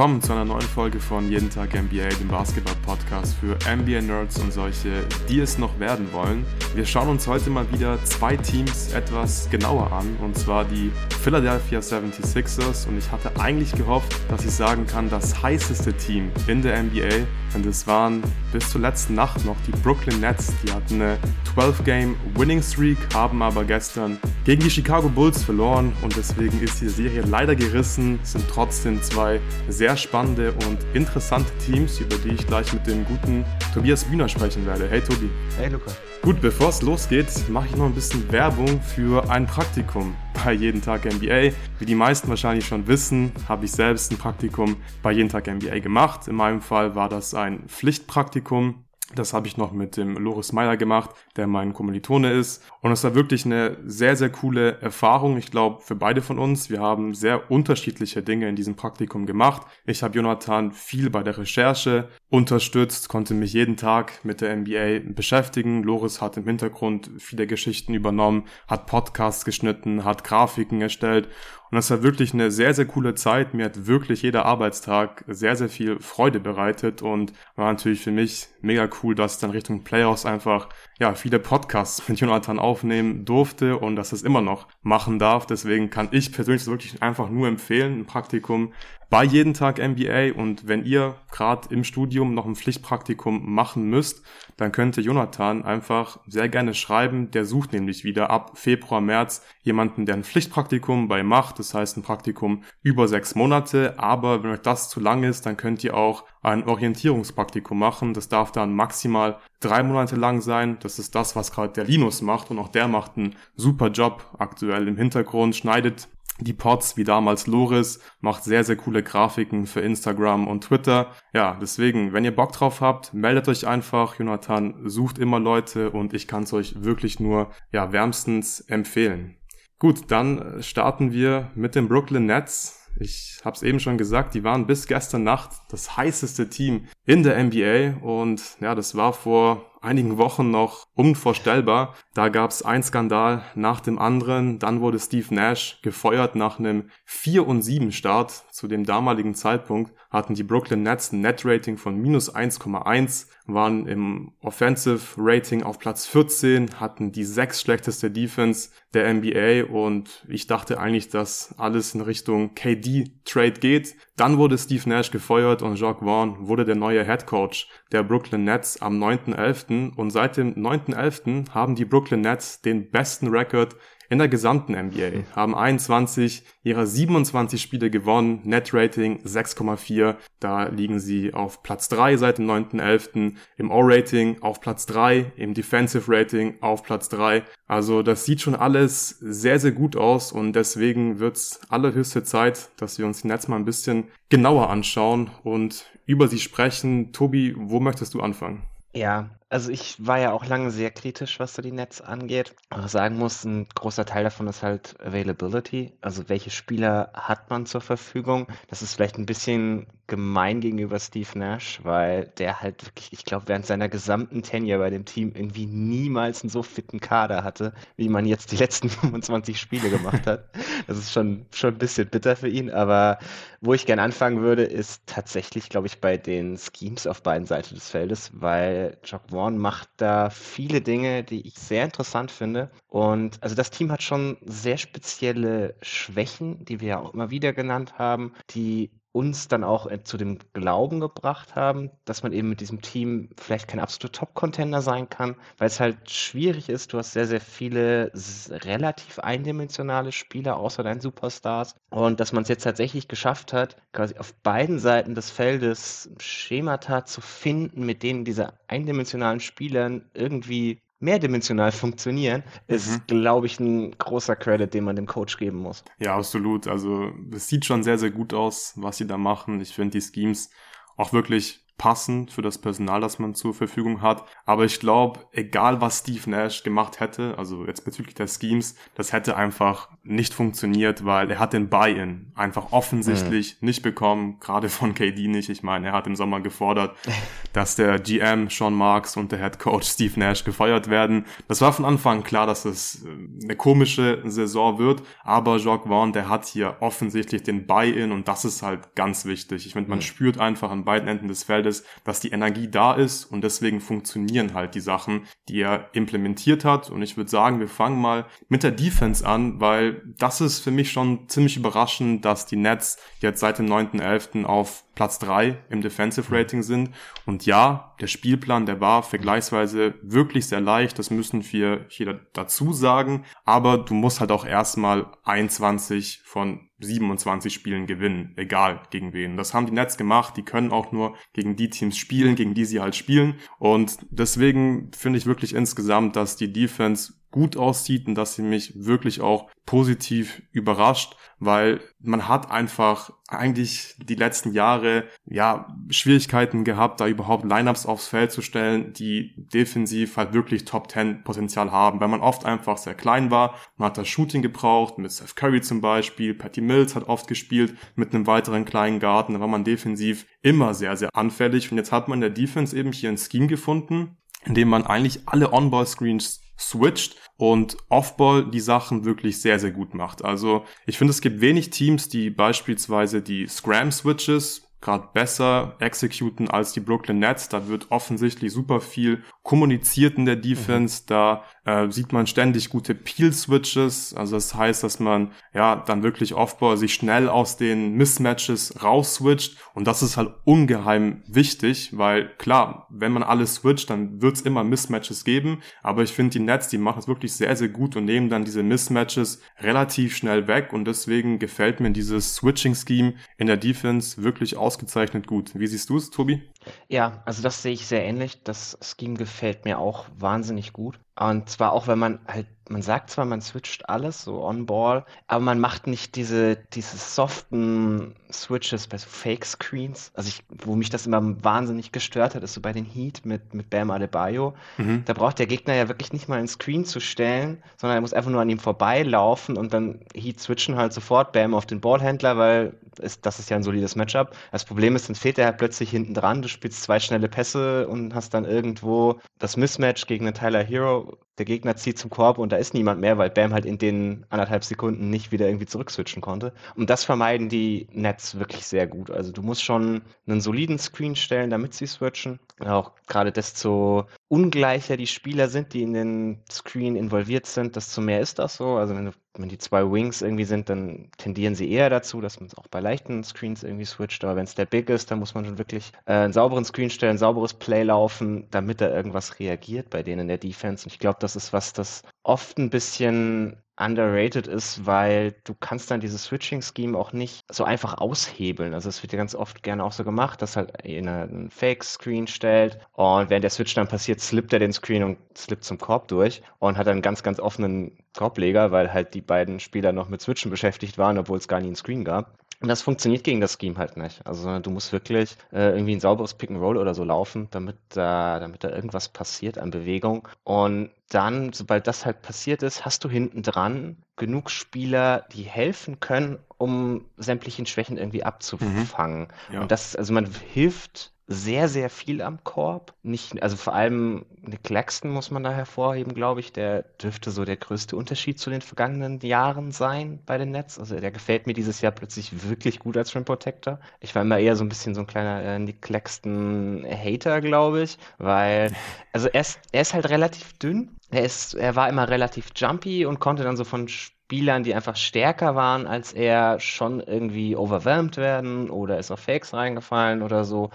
willkommen zu einer neuen Folge von Jeden Tag NBA, dem Basketball-Podcast für NBA-Nerds und solche, die es noch werden wollen. Wir schauen uns heute mal wieder zwei Teams etwas genauer an, und zwar die Philadelphia 76ers. Und ich hatte eigentlich gehofft, dass ich sagen kann, das heißeste Team in der NBA. Und es waren bis zur letzten Nacht noch die Brooklyn Nets. Die hatten eine 12-Game Winning Streak, haben aber gestern gegen die Chicago Bulls verloren und deswegen ist die Serie leider gerissen. Es sind trotzdem zwei sehr spannende und interessante Teams, über die ich gleich mit dem guten Tobias Bühner sprechen werde. Hey Tobi. Hey Luca. Gut, bevor es losgeht, mache ich noch ein bisschen Werbung für ein Praktikum bei Jeden Tag NBA. Wie die meisten wahrscheinlich schon wissen, habe ich selbst ein Praktikum bei Jeden Tag NBA gemacht. In meinem Fall war das ein Pflichtpraktikum. Das habe ich noch mit dem Loris Meyer gemacht, der mein Kommilitone ist. Und es war wirklich eine sehr, sehr coole Erfahrung. Ich glaube, für beide von uns. Wir haben sehr unterschiedliche Dinge in diesem Praktikum gemacht. Ich habe Jonathan viel bei der Recherche unterstützt, konnte mich jeden Tag mit der NBA beschäftigen. Loris hat im Hintergrund viele Geschichten übernommen, hat Podcasts geschnitten, hat Grafiken erstellt und das war wirklich eine sehr, sehr coole Zeit. Mir hat wirklich jeder Arbeitstag sehr, sehr viel Freude bereitet und war natürlich für mich mega cool, dass dann Richtung Playoffs einfach, ja, viele Podcasts mit Jonathan aufnehmen durfte und dass es immer noch machen darf. Deswegen kann ich persönlich wirklich einfach nur empfehlen, ein Praktikum bei jeden Tag MBA und wenn ihr gerade im Studium noch ein Pflichtpraktikum machen müsst, dann könnte Jonathan einfach sehr gerne schreiben. Der sucht nämlich wieder ab Februar, März jemanden, der ein Pflichtpraktikum bei macht. Das heißt ein Praktikum über sechs Monate. Aber wenn euch das zu lang ist, dann könnt ihr auch ein Orientierungspraktikum machen. Das darf dann maximal drei Monate lang sein. Das ist das, was gerade der Linus macht und auch der macht einen super Job aktuell im Hintergrund, schneidet die Pods wie damals Loris, macht sehr, sehr coole Grafiken für Instagram und Twitter. Ja, deswegen, wenn ihr Bock drauf habt, meldet euch einfach. Jonathan sucht immer Leute und ich kann es euch wirklich nur, ja, wärmstens empfehlen. Gut, dann starten wir mit den Brooklyn Nets. Ich habe es eben schon gesagt, die waren bis gestern Nacht das heißeste Team in der NBA und ja, das war vor einigen Wochen noch unvorstellbar. Da gab es ein Skandal nach dem anderen. Dann wurde Steve Nash gefeuert nach einem 4 und 7 Start. Zu dem damaligen Zeitpunkt hatten die Brooklyn Nets ein Net-Rating von minus 1,1, waren im Offensive Rating auf Platz 14, hatten die sechs schlechteste Defense der NBA und ich dachte eigentlich, dass alles in Richtung KD-Trade geht. Dann wurde Steve Nash gefeuert und Jacques Vaughn wurde der neue Head Coach der Brooklyn Nets am 9.11. Und seit dem 9.11. haben die Brooklyn Nets den besten Record in der gesamten NBA, haben 21 ihrer 27 Spiele gewonnen, Net Rating 6,4, da liegen sie auf Platz 3 seit dem 9.11., im O-Rating auf Platz 3, im Defensive Rating auf Platz 3. Also das sieht schon alles sehr, sehr gut aus und deswegen wird's allerhöchste Zeit, dass wir uns die Nets mal ein bisschen genauer anschauen und über sie sprechen. Tobi, wo möchtest du anfangen? Ja, also ich war ja auch lange sehr kritisch, was so die Netz angeht. Aber sagen muss, ein großer Teil davon ist halt Availability. Also welche Spieler hat man zur Verfügung? Das ist vielleicht ein bisschen gemein gegenüber Steve Nash, weil der halt wirklich, ich glaube, während seiner gesamten Tenure bei dem Team irgendwie niemals einen so fitten Kader hatte, wie man jetzt die letzten 25 Spiele gemacht hat. Das ist schon, schon ein bisschen bitter für ihn, aber wo ich gerne anfangen würde, ist tatsächlich, glaube ich, bei den Schemes auf beiden Seiten des Feldes, weil Jock Vaughn macht da viele Dinge, die ich sehr interessant finde. Und also das Team hat schon sehr spezielle Schwächen, die wir ja auch immer wieder genannt haben, die uns dann auch äh, zu dem Glauben gebracht haben, dass man eben mit diesem Team vielleicht kein absoluter Top-Contender sein kann, weil es halt schwierig ist. Du hast sehr, sehr viele relativ eindimensionale Spieler außer deinen Superstars. Und dass man es jetzt tatsächlich geschafft hat, quasi auf beiden Seiten des Feldes Schemata zu finden, mit denen diese eindimensionalen Spielern irgendwie mehrdimensional funktionieren, ist, mhm. glaube ich, ein großer Credit, den man dem Coach geben muss. Ja, absolut. Also es sieht schon sehr, sehr gut aus, was sie da machen. Ich finde die Schemes auch wirklich passen für das Personal, das man zur Verfügung hat. Aber ich glaube, egal was Steve Nash gemacht hätte, also jetzt bezüglich der Schemes, das hätte einfach nicht funktioniert, weil er hat den Buy-in einfach offensichtlich mhm. nicht bekommen, gerade von KD nicht. Ich meine, er hat im Sommer gefordert, dass der GM Sean Marks und der Head Coach Steve Nash gefeuert werden. Das war von Anfang klar, dass es äh, eine komische Saison wird, aber Jacques Vaughn, der hat hier offensichtlich den Buy-in und das ist halt ganz wichtig. Ich finde, man mhm. spürt einfach an beiden Enden des Feldes, dass die Energie da ist und deswegen funktionieren halt die Sachen, die er implementiert hat. Und ich würde sagen, wir fangen mal mit der Defense an, weil das ist für mich schon ziemlich überraschend, dass die Nets jetzt seit dem 9.11. auf Platz drei im Defensive Rating sind. Und ja, der Spielplan, der war vergleichsweise wirklich sehr leicht. Das müssen wir hier dazu sagen. Aber du musst halt auch erstmal 21 von 27 Spielen gewinnen, egal gegen wen. Das haben die Nets gemacht. Die können auch nur gegen die Teams spielen, gegen die sie halt spielen. Und deswegen finde ich wirklich insgesamt, dass die Defense gut aussieht und dass sie mich wirklich auch positiv überrascht, weil man hat einfach eigentlich die letzten Jahre ja Schwierigkeiten gehabt, da überhaupt Lineups aufs Feld zu stellen, die defensiv halt wirklich Top 10 Potenzial haben, weil man oft einfach sehr klein war. Man hat das Shooting gebraucht, mit Seth Curry zum Beispiel, Patty Mills hat oft gespielt mit einem weiteren kleinen Garten, da war man defensiv immer sehr, sehr anfällig. Und jetzt hat man in der Defense eben hier ein Scheme gefunden, in dem man eigentlich alle On-Ball-Screens switcht und Offball die Sachen wirklich sehr, sehr gut macht. Also ich finde, es gibt wenig Teams, die beispielsweise die Scram-Switches gerade besser exekuten als die Brooklyn Nets. Da wird offensichtlich super viel kommuniziert in der Defense. Mhm. Da äh, sieht man ständig gute Peel-Switches. Also das heißt, dass man ja dann wirklich Offball sich schnell aus den Mismatches rausswitcht. Und das ist halt ungeheim wichtig, weil klar, wenn man alles switcht, dann wird es immer Mismatches geben. Aber ich finde, die Nets, die machen es wirklich sehr, sehr gut und nehmen dann diese Mismatches relativ schnell weg. Und deswegen gefällt mir dieses Switching-Scheme in der Defense wirklich aus ausgezeichnet gut. Wie siehst du es, Tobi? Ja, also das sehe ich sehr ähnlich. Das Scheme gefällt mir auch wahnsinnig gut. Und zwar auch, wenn man halt, man sagt zwar, man switcht alles so on-ball, aber man macht nicht diese, diese soften Switches bei so Fake-Screens. Also ich, wo mich das immer wahnsinnig gestört hat, ist so bei den Heat mit, mit Bam Adebayo. Mhm. Da braucht der Gegner ja wirklich nicht mal einen Screen zu stellen, sondern er muss einfach nur an ihm vorbeilaufen und dann Heat switchen halt sofort Bam auf den Ballhändler, weil ist, das ist ja ein solides Matchup. Das Problem ist, dann fehlt er halt plötzlich hinten dran. Du spielst zwei schnelle Pässe und hast dann irgendwo das Mismatch gegen einen Tyler Hero. Der Gegner zieht zum Korb und da ist niemand mehr, weil Bam halt in den anderthalb Sekunden nicht wieder irgendwie zurückswitchen konnte. Und das vermeiden die Nets wirklich sehr gut. Also du musst schon einen soliden Screen stellen, damit sie switchen. Auch gerade desto ungleicher die Spieler sind, die in den Screen involviert sind, desto mehr ist das so. Also wenn du wenn die zwei Wings irgendwie sind, dann tendieren sie eher dazu, dass man es auch bei leichten Screens irgendwie switcht. Aber wenn es der Big ist, dann muss man schon wirklich äh, einen sauberen Screen stellen, ein sauberes Play laufen, damit da irgendwas reagiert bei denen in der Defense. Und ich glaube, das ist was, das oft ein bisschen underrated ist, weil du kannst dann dieses Switching-Scheme auch nicht so einfach aushebeln. Also es wird ja ganz oft gerne auch so gemacht, dass halt einer einen Fake-Screen stellt und während der Switch dann passiert, slippt er den Screen und slippt zum Korb durch und hat einen ganz, ganz offenen Korbleger, weil halt die beiden Spieler noch mit Switchen beschäftigt waren, obwohl es gar nie einen Screen gab. Und das funktioniert gegen das Scheme halt nicht. Also du musst wirklich äh, irgendwie ein sauberes Pick and Roll oder so laufen, damit da, damit da irgendwas passiert an Bewegung. Und dann, sobald das halt passiert ist, hast du hinten dran genug Spieler, die helfen können, um sämtlichen Schwächen irgendwie abzufangen. Mhm. Ja. Und das, also man hilft sehr, sehr viel am Korb. Nicht, also vor allem Nick Claxton muss man da hervorheben, glaube ich. Der dürfte so der größte Unterschied zu den vergangenen Jahren sein bei den Nets. Also der gefällt mir dieses Jahr plötzlich wirklich gut als Rim Protector. Ich war immer eher so ein bisschen so ein kleiner äh, Nick Claxton Hater, glaube ich, weil, also er ist, er ist halt relativ dünn. Er ist, er war immer relativ jumpy und konnte dann so von Spielern, die einfach stärker waren als er, schon irgendwie overwhelmed werden oder ist auf Fakes reingefallen oder so.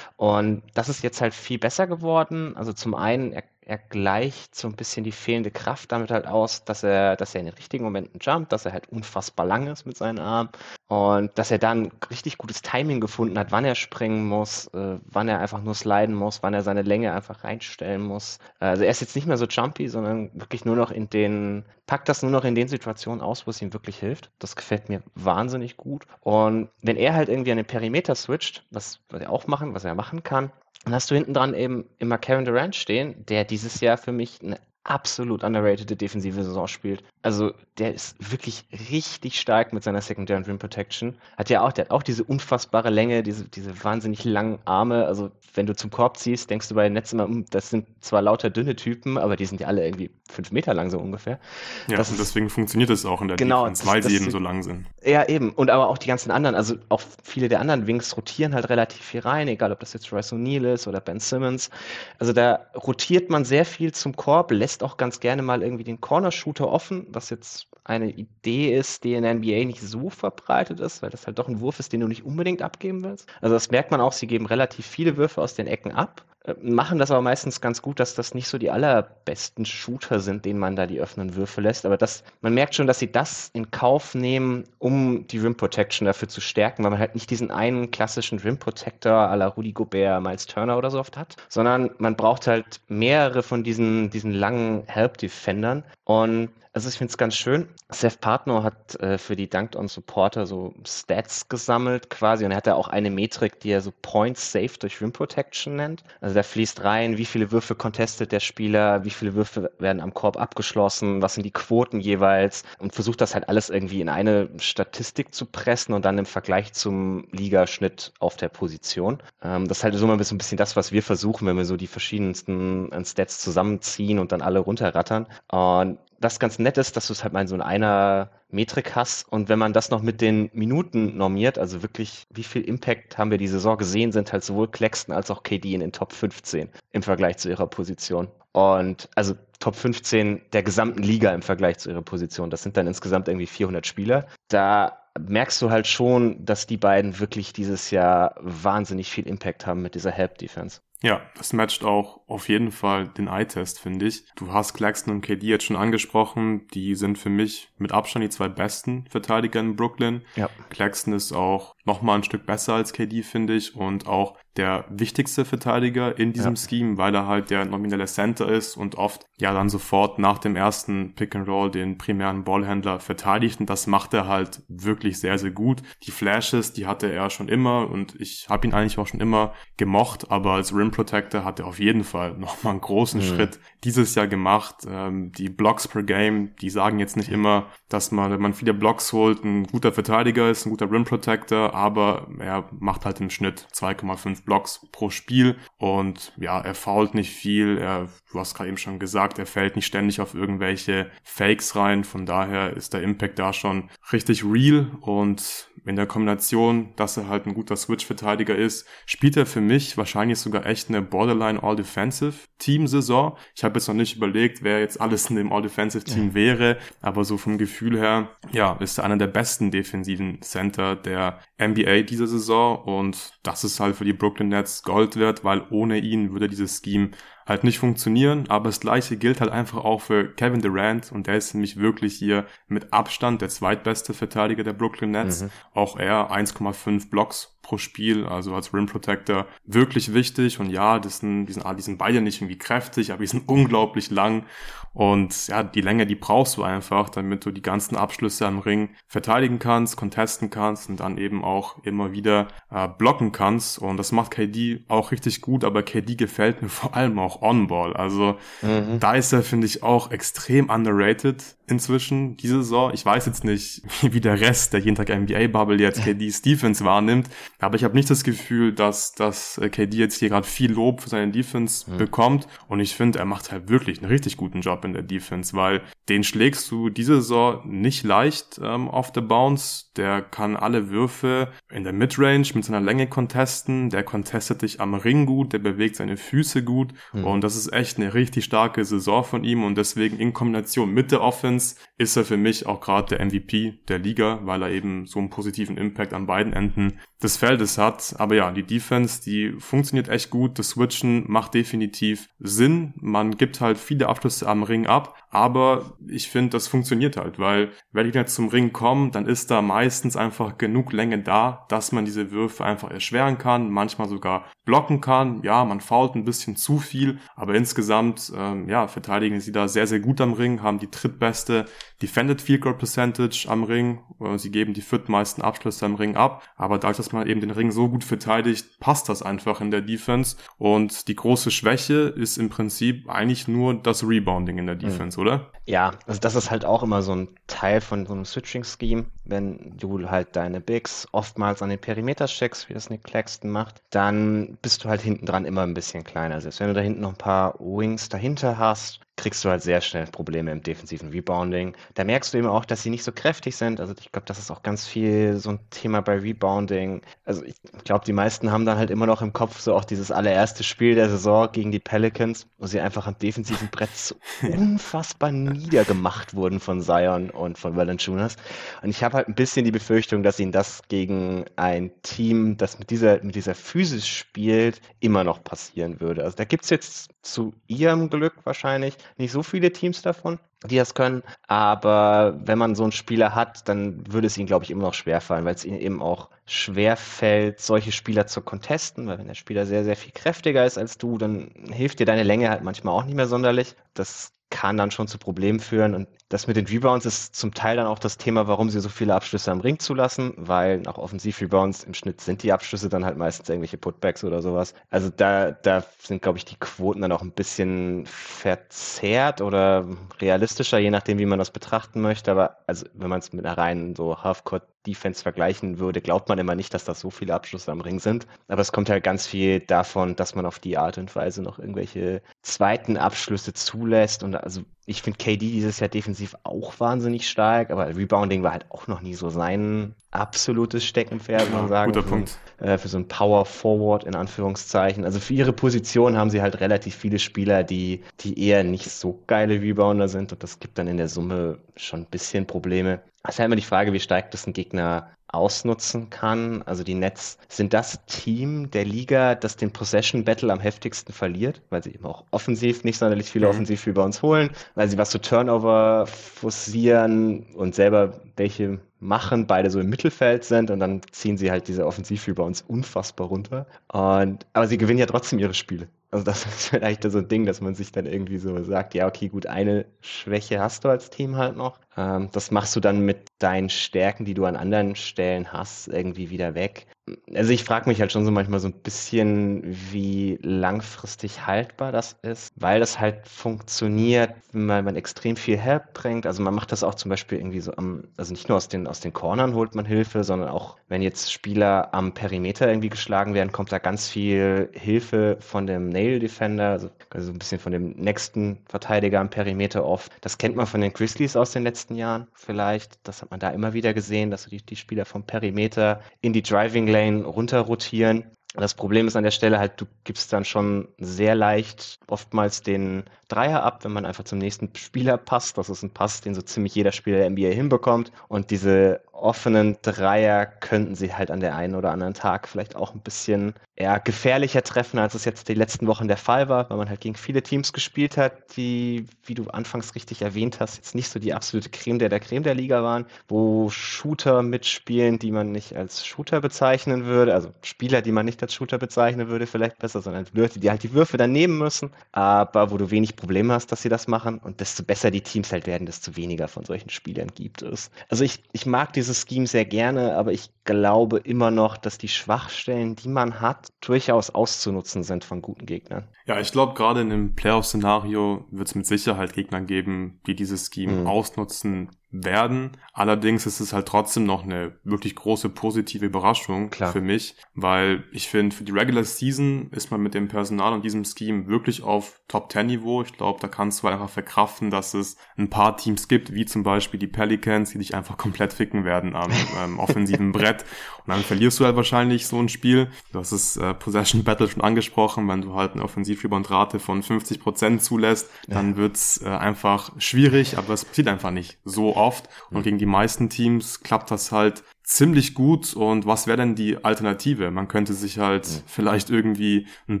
Und das ist jetzt halt viel besser geworden. Also zum einen, er, er gleicht so ein bisschen die fehlende Kraft damit halt aus, dass er, dass er in den richtigen Momenten jumpt, dass er halt unfassbar lang ist mit seinen Armen und dass er dann richtig gutes Timing gefunden hat, wann er springen muss, äh, wann er einfach nur sliden muss, wann er seine Länge einfach reinstellen muss. Also er ist jetzt nicht mehr so jumpy, sondern wirklich nur noch in den, packt das nur noch in den Situationen aus, wo es ihm wirklich hilft. Das gefällt mir wahnsinnig gut. Und wenn er halt irgendwie an den Perimeter switcht, was, was er auch machen, was er machen kann, dann hast du hinten dran eben immer Kevin Durant stehen, der dieses Jahr für mich eine absolut underrated defensive Saison spielt. Also der ist wirklich richtig stark mit seiner Secondary and Rim Protection. Hat ja auch, der hat auch diese unfassbare Länge, diese, diese wahnsinnig langen Arme. Also wenn du zum Korb ziehst, denkst du bei den Netzen immer, hm, das sind zwar lauter dünne Typen, aber die sind ja alle irgendwie fünf Meter lang so ungefähr. Ja, das und deswegen funktioniert es auch in der genau, Defense, weil das, sie eben so lang sind. Ja, eben. Und aber auch die ganzen anderen, also auch viele der anderen Wings rotieren halt relativ viel rein, egal ob das jetzt Royce O'Neal ist oder Ben Simmons. Also da rotiert man sehr viel zum Korb, lässt auch ganz gerne mal irgendwie den Corner-Shooter offen, was jetzt eine Idee ist, die in der NBA nicht so verbreitet ist, weil das halt doch ein Wurf ist, den du nicht unbedingt abgeben willst. Also das merkt man auch, sie geben relativ viele Würfe aus den Ecken ab, machen das aber meistens ganz gut, dass das nicht so die allerbesten Shooter sind, denen man da die öffnen Würfe lässt. Aber das, man merkt schon, dass sie das in Kauf nehmen, um die Rim Protection dafür zu stärken, weil man halt nicht diesen einen klassischen Rim Protector à la Rudy Gobert, Miles Turner oder so oft hat, sondern man braucht halt mehrere von diesen, diesen langen Help Defendern. Und also ich finde es ganz schön. Seth Partner hat äh, für die Dunked on Supporter so Stats gesammelt quasi und er hat da auch eine Metrik, die er so Points Safe durch Rim Protection nennt. Also da fließt rein, wie viele Würfe contestet der Spieler, wie viele Würfe werden am Korb abgeschlossen, was sind die Quoten jeweils und versucht das halt alles irgendwie in eine Statistik zu pressen und dann im Vergleich zum Ligaschnitt auf der Position. Ähm, das ist halt so mal ein bisschen das, was wir versuchen, wenn wir so die verschiedensten äh, Stats zusammenziehen und dann alle runterrattern. Und was ganz nett ist, dass du es halt mal in so einer Metrik hast und wenn man das noch mit den Minuten normiert, also wirklich, wie viel Impact haben wir die Saison gesehen, sind halt sowohl Claxton als auch KD in den Top 15 im Vergleich zu ihrer Position. Und also Top 15 der gesamten Liga im Vergleich zu ihrer Position. Das sind dann insgesamt irgendwie 400 Spieler. Da merkst du halt schon, dass die beiden wirklich dieses Jahr wahnsinnig viel Impact haben mit dieser Help Defense. Ja, das matcht auch auf jeden Fall den Eye-Test, finde ich. Du hast Claxton und KD jetzt schon angesprochen. Die sind für mich mit Abstand die zwei besten Verteidiger in Brooklyn. Ja. Claxton ist auch nochmal ein Stück besser als KD, finde ich. Und auch der wichtigste Verteidiger in diesem ja. Scheme, weil er halt der nominelle Center ist und oft ja dann sofort nach dem ersten Pick and Roll den primären Ballhändler verteidigt. Und das macht er halt wirklich sehr, sehr gut. Die Flashes, die hatte er schon immer und ich habe ihn eigentlich auch schon immer gemocht, aber als Rim Protector hat er auf jeden Fall nochmal einen großen mhm. Schritt dieses Jahr gemacht. Ähm, die Blocks per Game, die sagen jetzt nicht immer, dass man, wenn man viele Blocks holt, ein guter Verteidiger ist, ein guter Rim Protector, aber er macht halt im Schnitt 2,5 Blocks pro Spiel und ja, er fault nicht viel, er, du hast gerade eben schon gesagt, er fällt nicht ständig auf irgendwelche Fakes rein, von daher ist der Impact da schon richtig real und in der Kombination, dass er halt ein guter Switch-Verteidiger ist, spielt er für mich wahrscheinlich sogar echt eine Borderline All-Defensive Team-Saison. Ich habe jetzt noch nicht überlegt, wer jetzt alles in dem All-Defensive Team ja. wäre, aber so vom Gefühl her, ja, ist er einer der besten defensiven Center der NBA dieser Saison und das ist halt für die Brooklyn Nets Gold wert, weil ohne ihn würde dieses Scheme halt nicht funktionieren, aber das gleiche gilt halt einfach auch für Kevin Durant und der ist nämlich wirklich hier mit Abstand der zweitbeste Verteidiger der Brooklyn Nets. Mhm. Auch er 1,5 Blocks pro Spiel, also als Rim Protector, wirklich wichtig. Und ja, das sind, die, sind, die sind beide nicht irgendwie kräftig, aber die sind unglaublich lang. Und ja, die Länge, die brauchst du einfach, damit du die ganzen Abschlüsse am Ring verteidigen kannst, contesten kannst und dann eben auch immer wieder äh, blocken kannst. Und das macht KD auch richtig gut, aber KD gefällt mir vor allem auch on-ball. Also mhm. da ist er, finde ich, auch extrem underrated inzwischen diese Saison. Ich weiß jetzt nicht, wie der Rest der jeden Tag NBA-Bubble jetzt KD Stephens wahrnimmt, aber ich habe nicht das Gefühl, dass, dass äh, KD jetzt hier gerade viel Lob für seine Defense mhm. bekommt und ich finde, er macht halt wirklich einen richtig guten Job in der Defense, weil den schlägst du diese Saison nicht leicht ähm, auf der Bounce. Der kann alle Würfe in der Midrange mit seiner Länge contesten, der contestet dich am Ring gut, der bewegt seine Füße gut mhm. und das ist echt eine richtig starke Saison von ihm und deswegen in Kombination mit der Offense Offense ist er für mich auch gerade der MVP der Liga, weil er eben so einen positiven Impact an beiden Enden des Feldes hat. Aber ja, die Defense, die funktioniert echt gut. Das Switchen macht definitiv Sinn. Man gibt halt viele Abschlüsse am Ring ab, aber ich finde, das funktioniert halt, weil wenn die jetzt zum Ring kommen, dann ist da meistens einfach genug Länge da, dass man diese Würfe einfach erschweren kann, manchmal sogar blocken kann. Ja, man fault ein bisschen zu viel, aber insgesamt ähm, ja, verteidigen sie da sehr, sehr gut am Ring, haben die drittbeste Defended Field Goal Percentage am Ring. Sie geben die viertmeisten Abschlüsse am Ring ab, aber dadurch, dass man eben den Ring so gut verteidigt, passt das einfach in der Defense. Und die große Schwäche ist im Prinzip eigentlich nur das Rebounding in der hm. Defense, mhm. oder? Ja, also das ist halt auch immer so ein Teil von so einem Switching-Scheme. Wenn du halt deine Bigs oftmals an den Perimeter checkst, wie das Nick Claxton macht, dann bist du halt hinten dran immer ein bisschen kleiner. Selbst wenn du da hinten noch ein paar Wings dahinter hast, kriegst du halt sehr schnell Probleme im defensiven Rebounding. Da merkst du eben auch, dass sie nicht so kräftig sind. Also ich glaube, das ist auch ganz viel so ein Thema bei Rebounding. Also ich glaube, die meisten haben dann halt immer noch im Kopf so auch dieses allererste Spiel der Saison gegen die Pelicans, wo sie einfach am defensiven Brett so unfassbar niedergemacht wurden von Zion und von Valanciunas. Und ich habe halt ein bisschen die Befürchtung, dass ihnen das gegen ein Team, das mit dieser, mit dieser Physis spielt, immer noch passieren würde. Also da gibt es jetzt zu ihrem Glück wahrscheinlich nicht so viele Teams davon, die das können. Aber wenn man so einen Spieler hat, dann würde es ihnen, glaube ich, immer noch schwerfallen, weil es ihnen eben auch schwerfällt, solche Spieler zu contesten, weil wenn der Spieler sehr, sehr viel kräftiger ist als du, dann hilft dir deine Länge halt manchmal auch nicht mehr sonderlich. Das kann dann schon zu Problemen führen. Und das mit den Rebounds ist zum Teil dann auch das Thema, warum sie so viele Abschlüsse am Ring zulassen, weil nach Offensiv-Rebounds im Schnitt sind die Abschlüsse dann halt meistens irgendwelche Putbacks oder sowas. Also da, da sind, glaube ich, die Quoten dann auch ein bisschen verzerrt oder realistischer, je nachdem, wie man das betrachten möchte. Aber also wenn man es mit einer reinen so Halfcourt Defense vergleichen würde, glaubt man immer nicht, dass das so viele Abschlüsse am Ring sind. Aber es kommt halt ganz viel davon, dass man auf die Art und Weise noch irgendwelche zweiten Abschlüsse zulässt. Und also ich finde KD dieses Jahr defensiv auch wahnsinnig stark, aber Rebounding war halt auch noch nie so sein absolutes Steckenpferd, ja, man sagen. Guter für Punkt. äh, für so ein Power Forward in Anführungszeichen. Also für ihre Position haben sie halt relativ viele Spieler, die, die eher nicht so geile Rebounder sind und das gibt dann in der Summe schon ein bisschen Probleme. Es ist ja immer die Frage, wie stark das ein Gegner ausnutzen kann. Also die Nets sind das Team der Liga, das den Possession Battle am heftigsten verliert, weil sie eben auch offensiv nicht sonderlich viele mhm. offensiv über uns holen, weil sie was zu Turnover forcieren und selber welche machen, beide so im Mittelfeld sind und dann ziehen sie halt diese Offensiv über uns unfassbar runter. Und, aber sie gewinnen ja trotzdem ihre Spiele. Also das ist vielleicht so ein Ding, dass man sich dann irgendwie so sagt, ja, okay, gut, eine Schwäche hast du als Team halt noch. Ähm, das machst du dann mit deinen Stärken, die du an anderen Stellen hast, irgendwie wieder weg also ich frage mich halt schon so manchmal so ein bisschen, wie langfristig haltbar das ist, weil das halt funktioniert, wenn man, extrem viel Help bringt. Also man macht das auch zum Beispiel irgendwie so am, also nicht nur aus den, aus den Cornern holt man Hilfe, sondern auch wenn jetzt Spieler am Perimeter irgendwie geschlagen werden, kommt da ganz viel Hilfe von dem Nail Defender, also, also ein bisschen von dem nächsten Verteidiger am Perimeter off. Das kennt man von den Grizzlies aus den letzten Jahren vielleicht. Das hat man da immer wieder gesehen, dass die, die Spieler vom Perimeter in die Driving Runter rotieren das Problem ist an der Stelle halt, du gibst dann schon sehr leicht oftmals den Dreier ab, wenn man einfach zum nächsten Spieler passt. Das ist ein Pass, den so ziemlich jeder Spieler der NBA hinbekommt. Und diese offenen Dreier könnten sie halt an der einen oder anderen Tag vielleicht auch ein bisschen eher gefährlicher treffen, als es jetzt die letzten Wochen der Fall war, weil man halt gegen viele Teams gespielt hat, die, wie du anfangs richtig erwähnt hast, jetzt nicht so die absolute Creme der der Creme der Liga waren, wo Shooter mitspielen, die man nicht als Shooter bezeichnen würde, also Spieler, die man nicht als Shooter bezeichnen würde, vielleicht besser, sondern Leute, die halt die Würfe dann nehmen müssen, aber wo du wenig Probleme hast, dass sie das machen und desto besser die Teams halt werden, desto weniger von solchen Spielern gibt es. Also ich, ich mag dieses Scheme sehr gerne, aber ich glaube immer noch, dass die Schwachstellen, die man hat, durchaus auszunutzen sind von guten Gegnern. Ja, ich glaube, gerade in einem Playoff-Szenario wird es mit Sicherheit Gegner geben, die dieses Scheme mhm. ausnutzen werden. Allerdings ist es halt trotzdem noch eine wirklich große positive Überraschung Klar. für mich, weil ich finde, für die Regular Season ist man mit dem Personal und diesem Scheme wirklich auf Top 10 Niveau. Ich glaube, da kannst du einfach verkraften, dass es ein paar Teams gibt, wie zum Beispiel die Pelicans, die dich einfach komplett ficken werden am ähm, offensiven Brett. Und dann verlierst du halt wahrscheinlich so ein Spiel. Du hast es äh, Possession Battle schon angesprochen, wenn du halt eine Offensiv-Rebound-Rate von 50% zulässt, dann ja. wird's äh, einfach schwierig, aber es passiert einfach nicht so oft. Und gegen die meisten Teams klappt das halt ziemlich gut und was wäre denn die Alternative? Man könnte sich halt mhm. vielleicht irgendwie einen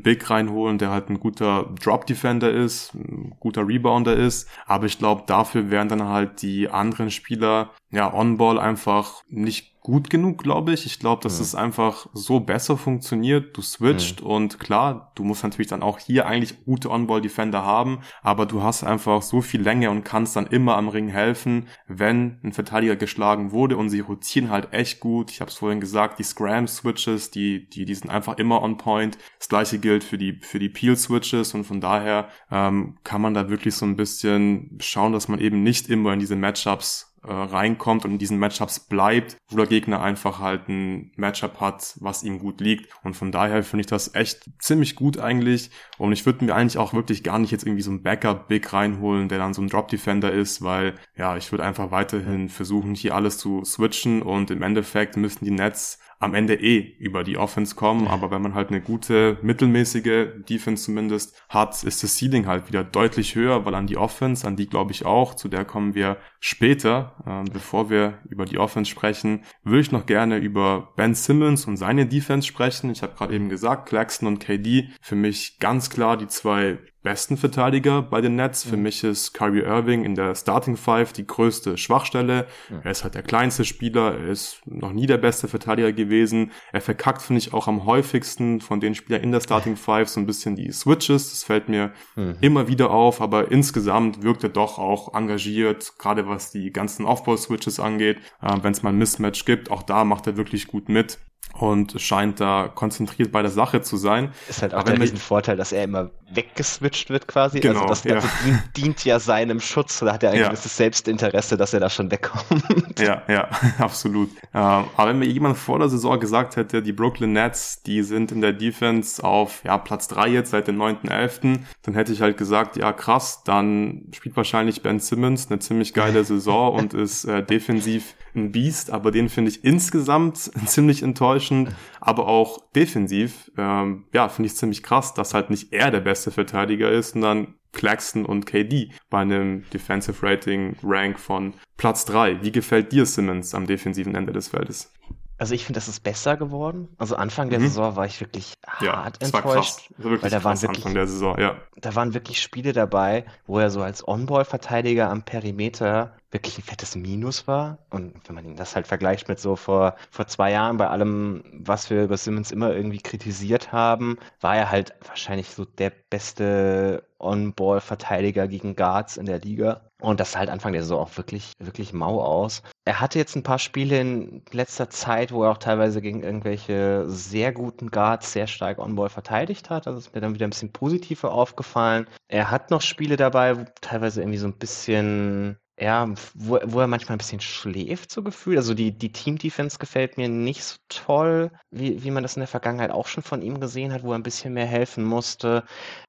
Big reinholen, der halt ein guter Drop Defender ist, ein guter Rebounder ist, aber ich glaube, dafür wären dann halt die anderen Spieler ja On-Ball einfach nicht gut genug, glaube ich. Ich glaube, dass mhm. es einfach so besser funktioniert. Du switcht mhm. und klar, du musst natürlich dann auch hier eigentlich gute On-Ball-Defender haben, aber du hast einfach so viel Länge und kannst dann immer am Ring helfen, wenn ein Verteidiger geschlagen wurde und sie rotieren halt echt gut. Ich habe es vorhin gesagt, die Scram-Switches, die, die, die sind einfach immer on point. Das gleiche gilt für die, für die Peel-Switches und von daher ähm, kann man da wirklich so ein bisschen schauen, dass man eben nicht immer in diese Matchups äh, reinkommt und in diesen Matchups bleibt, wo der Gegner einfach halt ein Matchup hat, was ihm gut liegt. Und von daher finde ich das echt ziemlich gut eigentlich. Und ich würde mir eigentlich auch wirklich gar nicht jetzt irgendwie so ein Backup-Big reinholen, der dann so ein Drop-Defender ist, weil ja, ich würde einfach weiterhin versuchen, hier alles zu switchen und im Endeffekt müssten die Nets am Ende eh über die Offense kommen, aber wenn man halt eine gute, mittelmäßige Defense zumindest hat, ist das Ceiling halt wieder deutlich höher, weil an die Offense, an die glaube ich auch, zu der kommen wir später, äh, bevor wir über die Offense sprechen, würde ich noch gerne über Ben Simmons und seine Defense sprechen. Ich habe gerade eben gesagt, Claxton und KD, für mich ganz klar die zwei besten Verteidiger bei den Nets. Für mhm. mich ist Kyrie Irving in der Starting Five die größte Schwachstelle. Mhm. Er ist halt der kleinste Spieler, er ist noch nie der beste Verteidiger gewesen. Er verkackt, finde ich, auch am häufigsten von den Spielern in der Starting Five so ein bisschen die Switches. Das fällt mir mhm. immer wieder auf, aber insgesamt wirkt er doch auch engagiert, gerade was die ganzen Off-Ball-Switches angeht. Äh, Wenn es mal ein Mismatch gibt, auch da macht er wirklich gut mit und scheint da konzentriert bei der Sache zu sein. Ist halt auch Aber der Riesenvorteil, dass er immer weggeswitcht wird quasi. Also genau, also das ja. dient, ja seinem Schutz. Da hat er ein ja. gewisses Selbstinteresse, dass er da schon wegkommt. Ja, ja, absolut. Aber wenn mir jemand vor der Saison gesagt hätte, die Brooklyn Nets, die sind in der Defense auf ja, Platz drei jetzt seit dem 9.11., dann hätte ich halt gesagt, ja krass, dann spielt wahrscheinlich Ben Simmons eine ziemlich geile Saison und ist äh, defensiv ein Biest, aber den finde ich insgesamt ziemlich enttäuschend, aber auch defensiv, ähm, ja, finde ich ziemlich krass, dass halt nicht er der beste Verteidiger ist, sondern Claxton und KD bei einem Defensive Rating Rank von Platz drei. Wie gefällt dir Simmons am defensiven Ende des Feldes? Also ich finde, das ist besser geworden. Also Anfang der mhm. Saison war ich wirklich ja, hart enttäuscht. War wirklich weil da waren wirklich, Anfang der Saison, ja. Da waren wirklich Spiele dabei, wo er so als On-Ball-Verteidiger am Perimeter wirklich ein fettes Minus war. Und wenn man das halt vergleicht mit so vor, vor zwei Jahren, bei allem, was wir über Simmons immer irgendwie kritisiert haben, war er halt wahrscheinlich so der beste On-Ball-Verteidiger gegen Guards in der Liga. Und das sah halt Anfang der Saison auch wirklich, wirklich mau aus. Er hatte jetzt ein paar Spiele in letzter Zeit, wo er auch teilweise gegen irgendwelche sehr guten Guards sehr stark On-Ball verteidigt hat. Also ist mir dann wieder ein bisschen positiver aufgefallen. Er hat noch Spiele dabei, wo teilweise irgendwie so ein bisschen ja, wo, wo er manchmal ein bisschen schläft, so gefühlt. Also die, die Team-Defense gefällt mir nicht so toll, wie, wie man das in der Vergangenheit auch schon von ihm gesehen hat, wo er ein bisschen mehr helfen musste.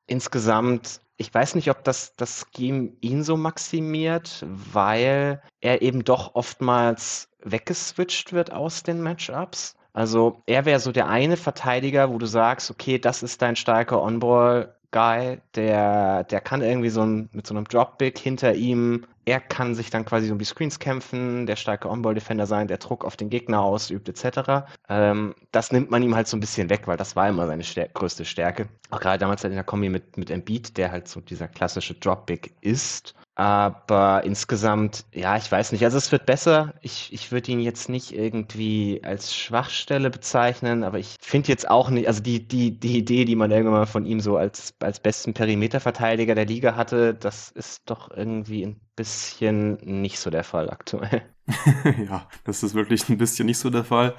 Insgesamt, ich weiß nicht, ob das das Scheme ihn so maximiert, weil er eben doch oftmals weggeswitcht wird aus den Matchups. Also er wäre so der eine Verteidiger, wo du sagst, okay, das ist dein starker On-Ball, Guy, der, der kann irgendwie so ein, mit so einem Drop-Big hinter ihm, er kann sich dann quasi um die Screens kämpfen, der starke On-Ball-Defender sein, der Druck auf den Gegner ausübt, etc. Ähm, das nimmt man ihm halt so ein bisschen weg, weil das war immer seine stär größte Stärke. Auch gerade damals halt in der Kombi mit, mit Embiid, der halt so dieser klassische Drop-Big ist. Aber insgesamt, ja, ich weiß nicht. Also es wird besser. Ich, ich würde ihn jetzt nicht irgendwie als Schwachstelle bezeichnen, aber ich finde jetzt auch nicht, also die, die, die Idee, die man irgendwann mal von ihm so als, als besten Perimeterverteidiger der Liga hatte, das ist doch irgendwie ein bisschen nicht so der Fall aktuell. ja, das ist wirklich ein bisschen nicht so der Fall.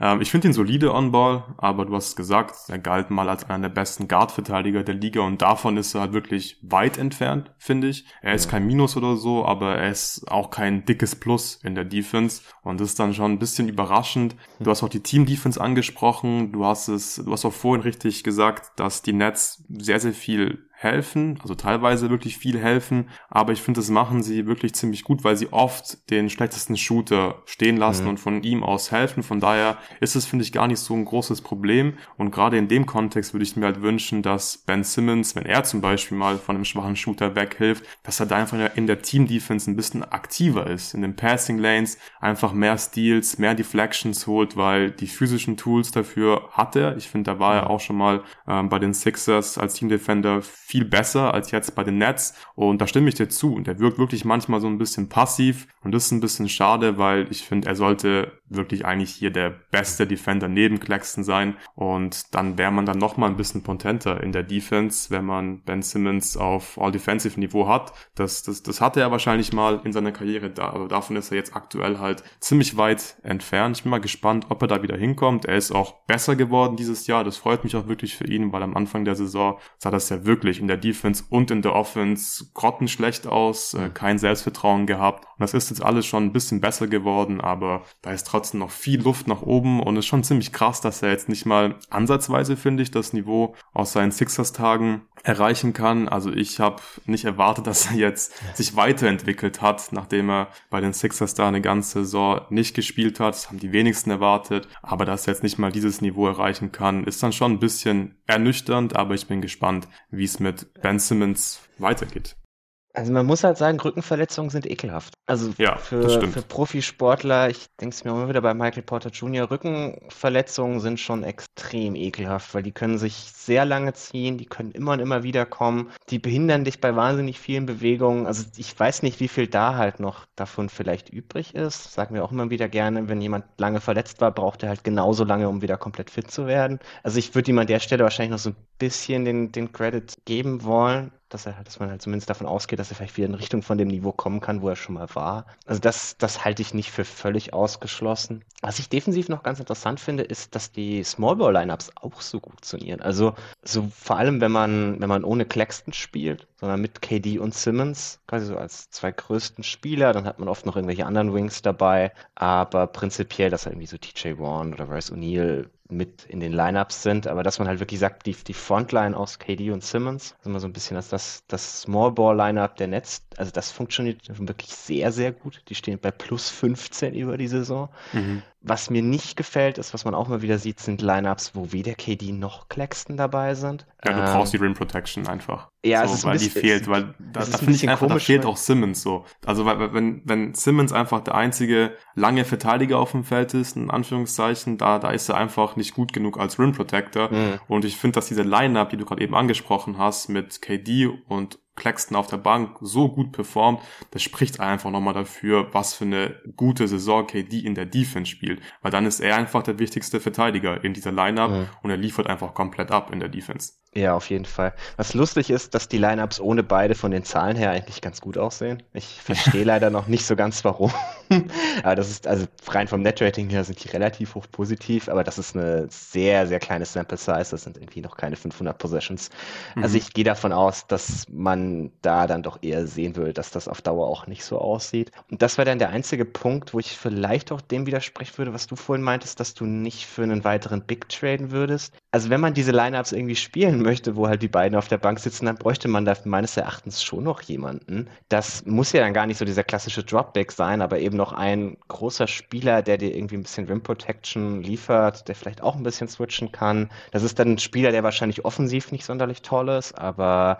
Ähm, ich finde ihn solide on-ball, aber du hast gesagt, er galt mal als einer der besten Guard-Verteidiger der Liga und davon ist er halt wirklich weit entfernt, finde ich. Er ist kein Minus oder so, aber er ist auch kein dickes Plus in der Defense und das ist dann schon ein bisschen überraschend. Du hast auch die Team-Defense angesprochen, du hast es, du hast auch vorhin richtig gesagt, dass die Nets sehr, sehr viel helfen, also teilweise wirklich viel helfen, aber ich finde, das machen sie wirklich ziemlich gut, weil sie oft den schlechtesten Shooter stehen lassen mhm. und von ihm aus helfen. Von daher ist es, finde ich, gar nicht so ein großes Problem. Und gerade in dem Kontext würde ich mir halt wünschen, dass Ben Simmons, wenn er zum Beispiel mal von einem schwachen Shooter weghilft, dass er da einfach in der Team-Defense ein bisschen aktiver ist, in den Passing Lanes einfach mehr Steals, mehr Deflections holt, weil die physischen Tools dafür hat er. Ich finde, da war er auch schon mal ähm, bei den Sixers als Team Defender viel besser als jetzt bei den Nets. Und da stimme ich dir zu. Und er wirkt wirklich manchmal so ein bisschen passiv. Und das ist ein bisschen schade, weil ich finde, er sollte wirklich eigentlich hier der beste Defender neben Claxton sein. Und dann wäre man dann nochmal ein bisschen potenter in der Defense, wenn man Ben Simmons auf All-Defensive Niveau hat. Das, das, das hatte er wahrscheinlich mal in seiner Karriere da, aber davon ist er jetzt aktuell halt ziemlich weit entfernt. Ich bin mal gespannt, ob er da wieder hinkommt. Er ist auch besser geworden dieses Jahr. Das freut mich auch wirklich für ihn, weil am Anfang der Saison sah das ja wirklich in der Defense und in der Offense grottenschlecht aus, äh, kein Selbstvertrauen gehabt. Und das ist jetzt alles schon ein bisschen besser geworden, aber da ist trotzdem noch viel Luft nach oben und ist schon ziemlich krass, dass er jetzt nicht mal ansatzweise, finde ich, das Niveau aus seinen Sixers-Tagen erreichen kann. Also ich habe nicht erwartet, dass er jetzt sich weiterentwickelt hat, nachdem er bei den Sixers da eine ganze Saison nicht gespielt hat. Das haben die wenigsten erwartet. Aber dass er jetzt nicht mal dieses Niveau erreichen kann, ist dann schon ein bisschen ernüchternd. Aber ich bin gespannt, wie es mit Ben Simmons weitergeht. Also man muss halt sagen, Rückenverletzungen sind ekelhaft. Also ja, für, für Profisportler, ich denke es mir immer wieder bei Michael Porter Jr., Rückenverletzungen sind schon extrem ekelhaft, weil die können sich sehr lange ziehen, die können immer und immer wieder kommen, die behindern dich bei wahnsinnig vielen Bewegungen. Also ich weiß nicht, wie viel da halt noch davon vielleicht übrig ist. sagen wir auch immer wieder gerne, wenn jemand lange verletzt war, braucht er halt genauso lange, um wieder komplett fit zu werden. Also ich würde ihm an der Stelle wahrscheinlich noch so ein bisschen den, den Credit geben wollen dass er, dass man halt zumindest davon ausgeht, dass er vielleicht wieder in Richtung von dem Niveau kommen kann, wo er schon mal war. Also das, das halte ich nicht für völlig ausgeschlossen. Was ich defensiv noch ganz interessant finde, ist, dass die Small Ball Lineups auch so gut funktionieren. Also so vor allem, wenn man, wenn man ohne Claxton spielt, sondern mit KD und Simmons, quasi so als zwei größten Spieler, dann hat man oft noch irgendwelche anderen Wings dabei, aber prinzipiell, dass er irgendwie so TJ Warren oder Royce O'Neal mit in den Lineups sind, aber dass man halt wirklich sagt, die, die Frontline aus KD und Simmons, also mal so ein bisschen als das, das Small Ball Lineup der Netz, also das funktioniert wirklich sehr, sehr gut. Die stehen bei plus 15 über die Saison. Mhm. Was mir nicht gefällt, ist, was man auch mal wieder sieht, sind Lineups, wo weder KD noch Claxton dabei sind. Ja, du ähm, brauchst die Rim Protection einfach. Ja, so, es ist weil bisschen, die fehlt, weil da, da finde ich einfach, komisch, da fehlt auch Simmons so. Also weil, wenn, wenn Simmons einfach der einzige lange Verteidiger auf dem Feld ist, in Anführungszeichen, da, da ist er einfach nicht gut genug als Rim Protector. Mhm. Und ich finde, dass diese Lineup, die du gerade eben angesprochen hast, mit KD und Claxton auf der Bank so gut performt, das spricht einfach nochmal dafür, was für eine gute Saison KD in der Defense spielt. Weil dann ist er einfach der wichtigste Verteidiger in dieser Lineup mhm. und er liefert einfach komplett ab in der Defense. Ja, auf jeden Fall. Was lustig ist, dass die Lineups ohne beide von den Zahlen her eigentlich ganz gut aussehen. Ich verstehe leider noch nicht so ganz warum. aber das ist, also rein vom Netrating her sind die relativ hoch positiv, aber das ist eine sehr, sehr kleine Sample Size. Das sind irgendwie noch keine 500 Possessions. Also mhm. Also ich gehe davon aus, dass man da dann doch eher sehen will, dass das auf Dauer auch nicht so aussieht. Und das war dann der einzige Punkt, wo ich vielleicht auch dem widersprechen würde, was du vorhin meintest, dass du nicht für einen weiteren Big traden würdest. Also wenn man diese Lineups irgendwie spielen möchte, wo halt die beiden auf der Bank sitzen, dann bräuchte man da meines Erachtens schon noch jemanden. Das muss ja dann gar nicht so dieser klassische Dropback sein, aber eben noch ein großer Spieler, der dir irgendwie ein bisschen Rim Protection liefert, der vielleicht auch ein bisschen switchen kann. Das ist dann ein Spieler, der wahrscheinlich offensiv nicht sonderlich toll ist, aber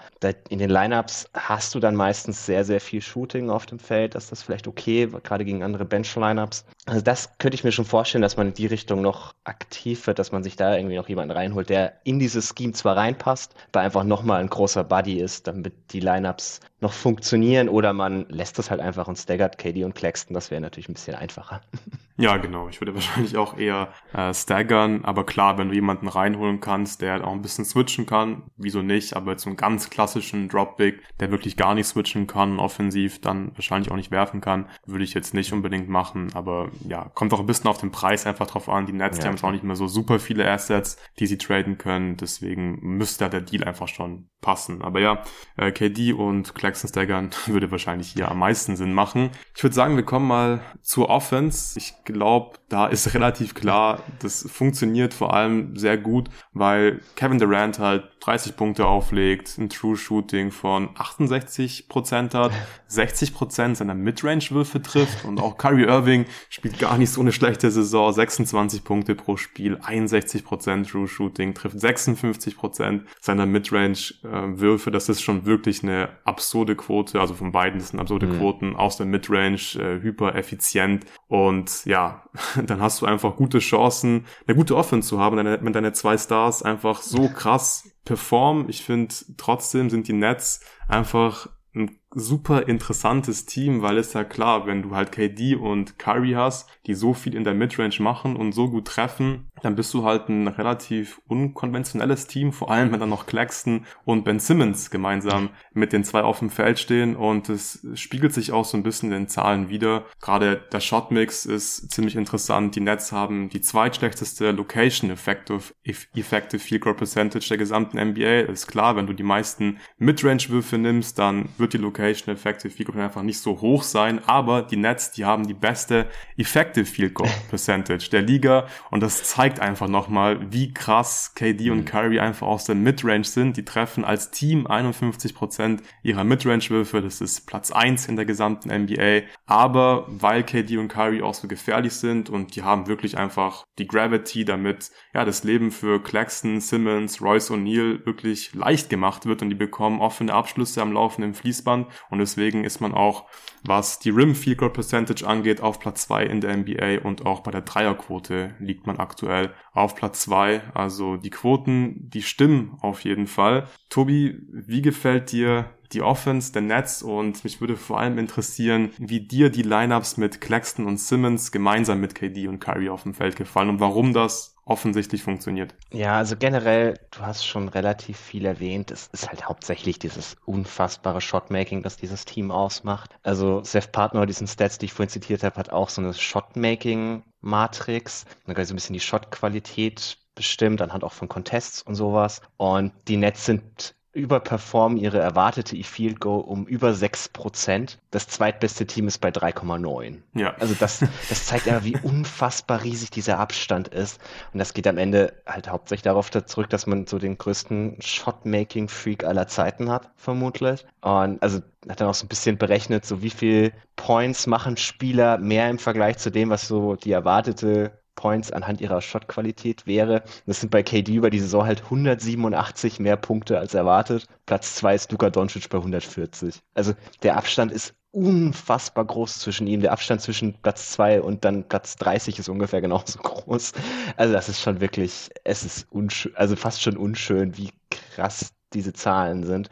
in den Lineups hast du dann meistens sehr, sehr viel Shooting auf dem Feld. Das ist vielleicht okay, gerade gegen andere Bench-Lineups. Also das könnte ich mir schon vorstellen, dass man in die Richtung noch aktiv wird, dass man sich da irgendwie noch jemanden reinholt, der in dieses Scheme zwar rein reinpasst, weil einfach nochmal ein großer Buddy ist, damit die Lineups noch funktionieren oder man lässt das halt einfach und staggert KD und Claxton, das wäre natürlich ein bisschen einfacher. Ja, genau. Ich würde wahrscheinlich auch eher äh, staggern, aber klar, wenn du jemanden reinholen kannst, der auch ein bisschen switchen kann, wieso nicht, aber jetzt so einen ganz klassischen Dropback, der wirklich gar nicht switchen kann, offensiv, dann wahrscheinlich auch nicht werfen kann, würde ich jetzt nicht unbedingt machen, aber ja, kommt auch ein bisschen auf den Preis einfach drauf an. Die Nets, ja, die haben auch nicht mehr so super viele Assets, die sie traden können, deswegen müsste der Deal einfach schon passen. Aber ja, äh, KD und Claxton staggern würde wahrscheinlich hier am meisten Sinn machen. Ich würde sagen, wir kommen mal zur Offense. Ich glaube, da ist relativ klar, das funktioniert vor allem sehr gut, weil Kevin Durant halt 30 Punkte auflegt, ein True Shooting von 68 Prozent hat, 60 Prozent seiner Midrange-Würfe trifft und auch Kyrie Irving spielt gar nicht so eine schlechte Saison, 26 Punkte pro Spiel, 61 Prozent True Shooting, trifft 56 Prozent seiner Midrange-Würfe. Das ist schon wirklich eine absurde Quote, also von beiden sind absurde mhm. Quoten aus der Midrange, äh, hyper effizient und ja, dann hast du einfach gute Chancen, eine gute Offense zu haben, wenn deine zwei Stars einfach so krass performen. Ich finde, trotzdem sind die Nets einfach ein super interessantes Team, weil es ja klar, wenn du halt KD und Curry hast, die so viel in der Midrange machen und so gut treffen, dann bist du halt ein relativ unkonventionelles Team, vor allem wenn dann noch Claxton und Ben Simmons gemeinsam mit den zwei auf dem Feld stehen und es spiegelt sich auch so ein bisschen in den Zahlen wieder. Gerade der Shotmix ist ziemlich interessant. Die Nets haben die zweitschlechteste Location Effective, effective Field Goal Percentage der gesamten NBA. ist klar, wenn du die meisten Midrange Würfe nimmst, dann wird die Location Rotation Effective Field Goal einfach nicht so hoch sein, aber die Nets, die haben die beste Effective Field Goal Percentage der Liga und das zeigt einfach nochmal, wie krass KD und mhm. Kyrie einfach aus der Midrange sind. Die treffen als Team 51% ihrer Midrange-Würfe, das ist Platz 1 in der gesamten NBA, aber weil KD und Kyrie auch so gefährlich sind und die haben wirklich einfach die Gravity, damit ja das Leben für Claxton, Simmons, Royce O'Neal wirklich leicht gemacht wird und die bekommen offene Abschlüsse am laufenden Fließband und deswegen ist man auch, was die Rim Field Goal Percentage angeht, auf Platz 2 in der NBA und auch bei der Dreierquote liegt man aktuell auf Platz 2. Also die Quoten, die stimmen auf jeden Fall. Tobi, wie gefällt dir die Offense der Nets und mich würde vor allem interessieren, wie dir die Lineups mit Claxton und Simmons gemeinsam mit KD und Kyrie auf dem Feld gefallen und warum das offensichtlich funktioniert. Ja, also generell, du hast schon relativ viel erwähnt. Es ist halt hauptsächlich dieses unfassbare Shotmaking, das dieses Team ausmacht. Also Seth Partner, diesen Stats, die ich vorhin zitiert habe, hat auch so eine Shotmaking-Matrix. Dann kann so ein bisschen die Shotqualität bestimmt, anhand auch von Contests und sowas. Und die Nets sind überperformen ihre erwartete E-Field Goal um über 6%. Das zweitbeste Team ist bei 3,9. Ja. Also das, das zeigt aber, wie unfassbar riesig dieser Abstand ist. Und das geht am Ende halt hauptsächlich darauf zurück, dass man so den größten Shotmaking-Freak aller Zeiten hat, vermutlich. Und also hat dann auch so ein bisschen berechnet, so wie viel Points machen Spieler mehr im Vergleich zu dem, was so die erwartete Points anhand ihrer Shotqualität wäre. Das sind bei KD über die Saison halt 187 mehr Punkte als erwartet. Platz 2 ist Luka Doncic bei 140. Also der Abstand ist unfassbar groß zwischen ihm. Der Abstand zwischen Platz 2 und dann Platz 30 ist ungefähr genauso groß. Also das ist schon wirklich, es ist unschön, also fast schon unschön, wie krass diese Zahlen sind.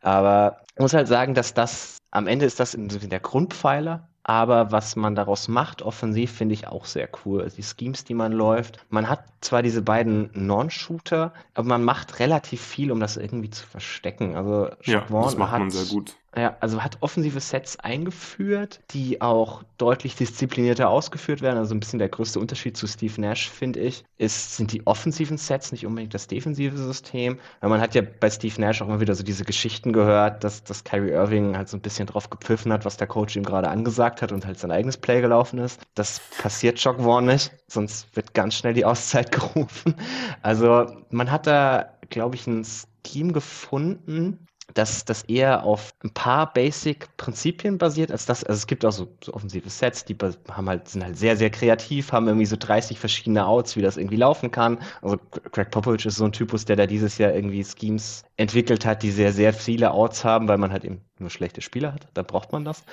Aber ich muss halt sagen, dass das am Ende ist das in der Grundpfeiler aber was man daraus macht, offensiv, finde ich auch sehr cool. Die Schemes, die man läuft. Man hat zwar diese beiden Non-Shooter, aber man macht relativ viel, um das irgendwie zu verstecken. Also ja, das macht hat, man sehr gut. Ja, also hat offensive Sets eingeführt, die auch deutlich disziplinierter ausgeführt werden. Also ein bisschen der größte Unterschied zu Steve Nash, finde ich, ist, sind die offensiven Sets, nicht unbedingt das defensive System. Weil man hat ja bei Steve Nash auch immer wieder so diese Geschichten gehört, dass, dass Kyrie Irving halt so ein bisschen drauf gepfiffen hat, was der Coach ihm gerade angesagt hat und halt sein eigenes Play gelaufen ist. Das passiert Jock Vaughn nicht, sonst wird ganz schnell die Auszeit gerufen. Also man hat da, glaube ich, ein Scheme gefunden, dass das eher auf ein paar Basic-Prinzipien basiert, als das, also es gibt auch so, so, offensive Sets, die haben halt, sind halt sehr, sehr kreativ, haben irgendwie so 30 verschiedene Outs, wie das irgendwie laufen kann. Also Greg Popovich ist so ein Typus, der da dieses Jahr irgendwie Schemes entwickelt hat, die sehr, sehr viele Outs haben, weil man halt eben nur schlechte Spieler hat, dann braucht man das.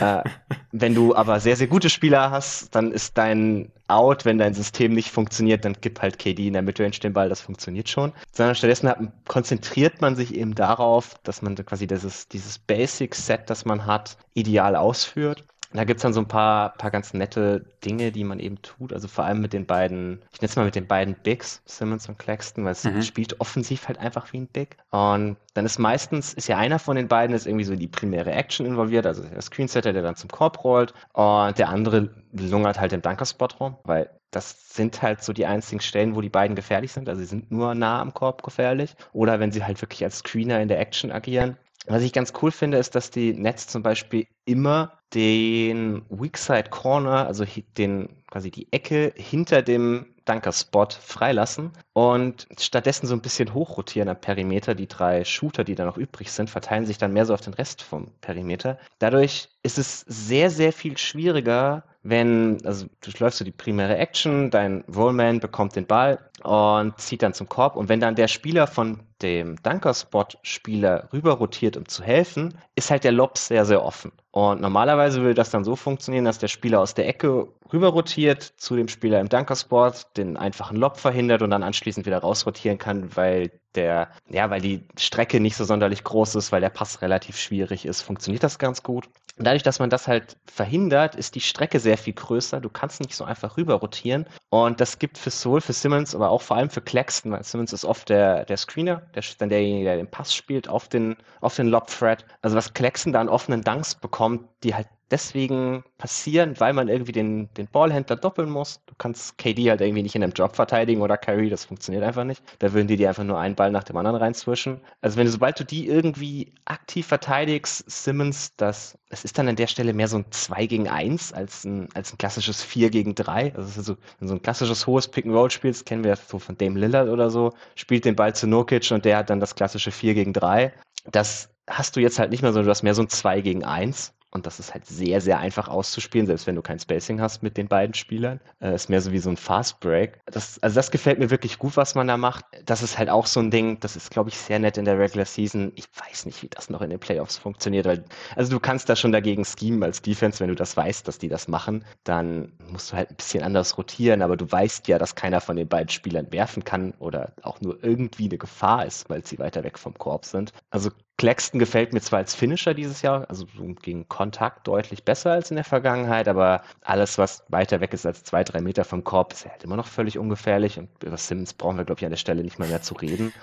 äh, wenn du aber sehr, sehr gute Spieler hast, dann ist dein Out, wenn dein System nicht funktioniert, dann gibt halt KD in der Midrange den Ball, das funktioniert schon. Sondern stattdessen hat, konzentriert man sich eben darauf, dass man quasi dieses, dieses Basic-Set, das man hat, ideal ausführt da gibt es dann so ein paar, paar ganz nette Dinge, die man eben tut. Also vor allem mit den beiden, ich nenne es mal mit den beiden Bigs, Simmons und Claxton, weil es mhm. spielt offensiv halt einfach wie ein Big. Und dann ist meistens, ist ja einer von den beiden ist irgendwie so die primäre Action involviert, also der Screensetter, der dann zum Korb rollt und der andere lungert halt im Dunkerspot rum, weil das sind halt so die einzigen Stellen, wo die beiden gefährlich sind. Also sie sind nur nah am Korb gefährlich. Oder wenn sie halt wirklich als Screener in der Action agieren. Was ich ganz cool finde, ist, dass die Nets zum Beispiel immer den Weakside Corner, also den quasi die Ecke hinter dem Dunker-Spot freilassen und stattdessen so ein bisschen hochrotieren am Perimeter. Die drei Shooter, die da noch übrig sind, verteilen sich dann mehr so auf den Rest vom Perimeter. Dadurch ist es sehr, sehr viel schwieriger, wenn, also du läufst so die primäre Action, dein Rollman bekommt den Ball und zieht dann zum Korb und wenn dann der Spieler von dem Dunker-Spot-Spieler rüber rotiert, um zu helfen, ist halt der Lob sehr, sehr offen. Und normalerweise würde das dann so funktionieren, dass der Spieler aus der Ecke rüber rotiert zu dem Spieler im Dunker-Spot, den einfachen Lob verhindert und dann anschließend wieder rausrotieren kann, weil der, ja, weil die Strecke nicht so sonderlich groß ist, weil der Pass relativ schwierig ist, funktioniert das ganz gut. Dadurch, dass man das halt verhindert, ist die Strecke sehr viel größer. Du kannst nicht so einfach rüber rotieren. Und das gibt für sowohl für Simmons, aber auch vor allem für Claxton, weil Simmons ist oft der, der Screener, der dann derjenige, der den Pass spielt auf den, auf den Lob-Thread. Also was Claxton da an offenen Dunks bekommt, die halt deswegen passieren, weil man irgendwie den, den Ballhändler doppeln muss. Du kannst KD halt irgendwie nicht in einem Job verteidigen oder Kyrie, das funktioniert einfach nicht. Da würden die dir einfach nur einen Ball nach dem anderen reinzwischen. Also wenn du, sobald du die irgendwie aktiv verteidigst, Simmons, das, es ist dann an der Stelle mehr so ein 2 gegen 1 als ein, als ein klassisches 4 gegen 3. Also so, wenn du so ein klassisches hohes Pick-and-Roll spielst, kennen wir so von Dame Lillard oder so, spielt den Ball zu Nokic und der hat dann das klassische 4 gegen 3. Das hast du jetzt halt nicht mehr, sondern du hast mehr so ein 2 gegen 1. Und das ist halt sehr, sehr einfach auszuspielen, selbst wenn du kein Spacing hast mit den beiden Spielern. Äh, ist mehr so wie so ein Fast Break. Das, also das gefällt mir wirklich gut, was man da macht. Das ist halt auch so ein Ding, das ist, glaube ich, sehr nett in der Regular Season. Ich weiß nicht, wie das noch in den Playoffs funktioniert. Weil, also du kannst da schon dagegen schemen als Defense, wenn du das weißt, dass die das machen. Dann musst du halt ein bisschen anders rotieren, aber du weißt ja, dass keiner von den beiden Spielern werfen kann oder auch nur irgendwie eine Gefahr ist, weil sie weiter weg vom Korb sind. Also Claxton gefällt mir zwar als Finisher dieses Jahr, also gegen Kontakt deutlich besser als in der Vergangenheit, aber alles, was weiter weg ist als zwei, drei Meter vom Korb, ist halt immer noch völlig ungefährlich und über Simmons brauchen wir, glaube ich, an der Stelle nicht mal mehr zu reden.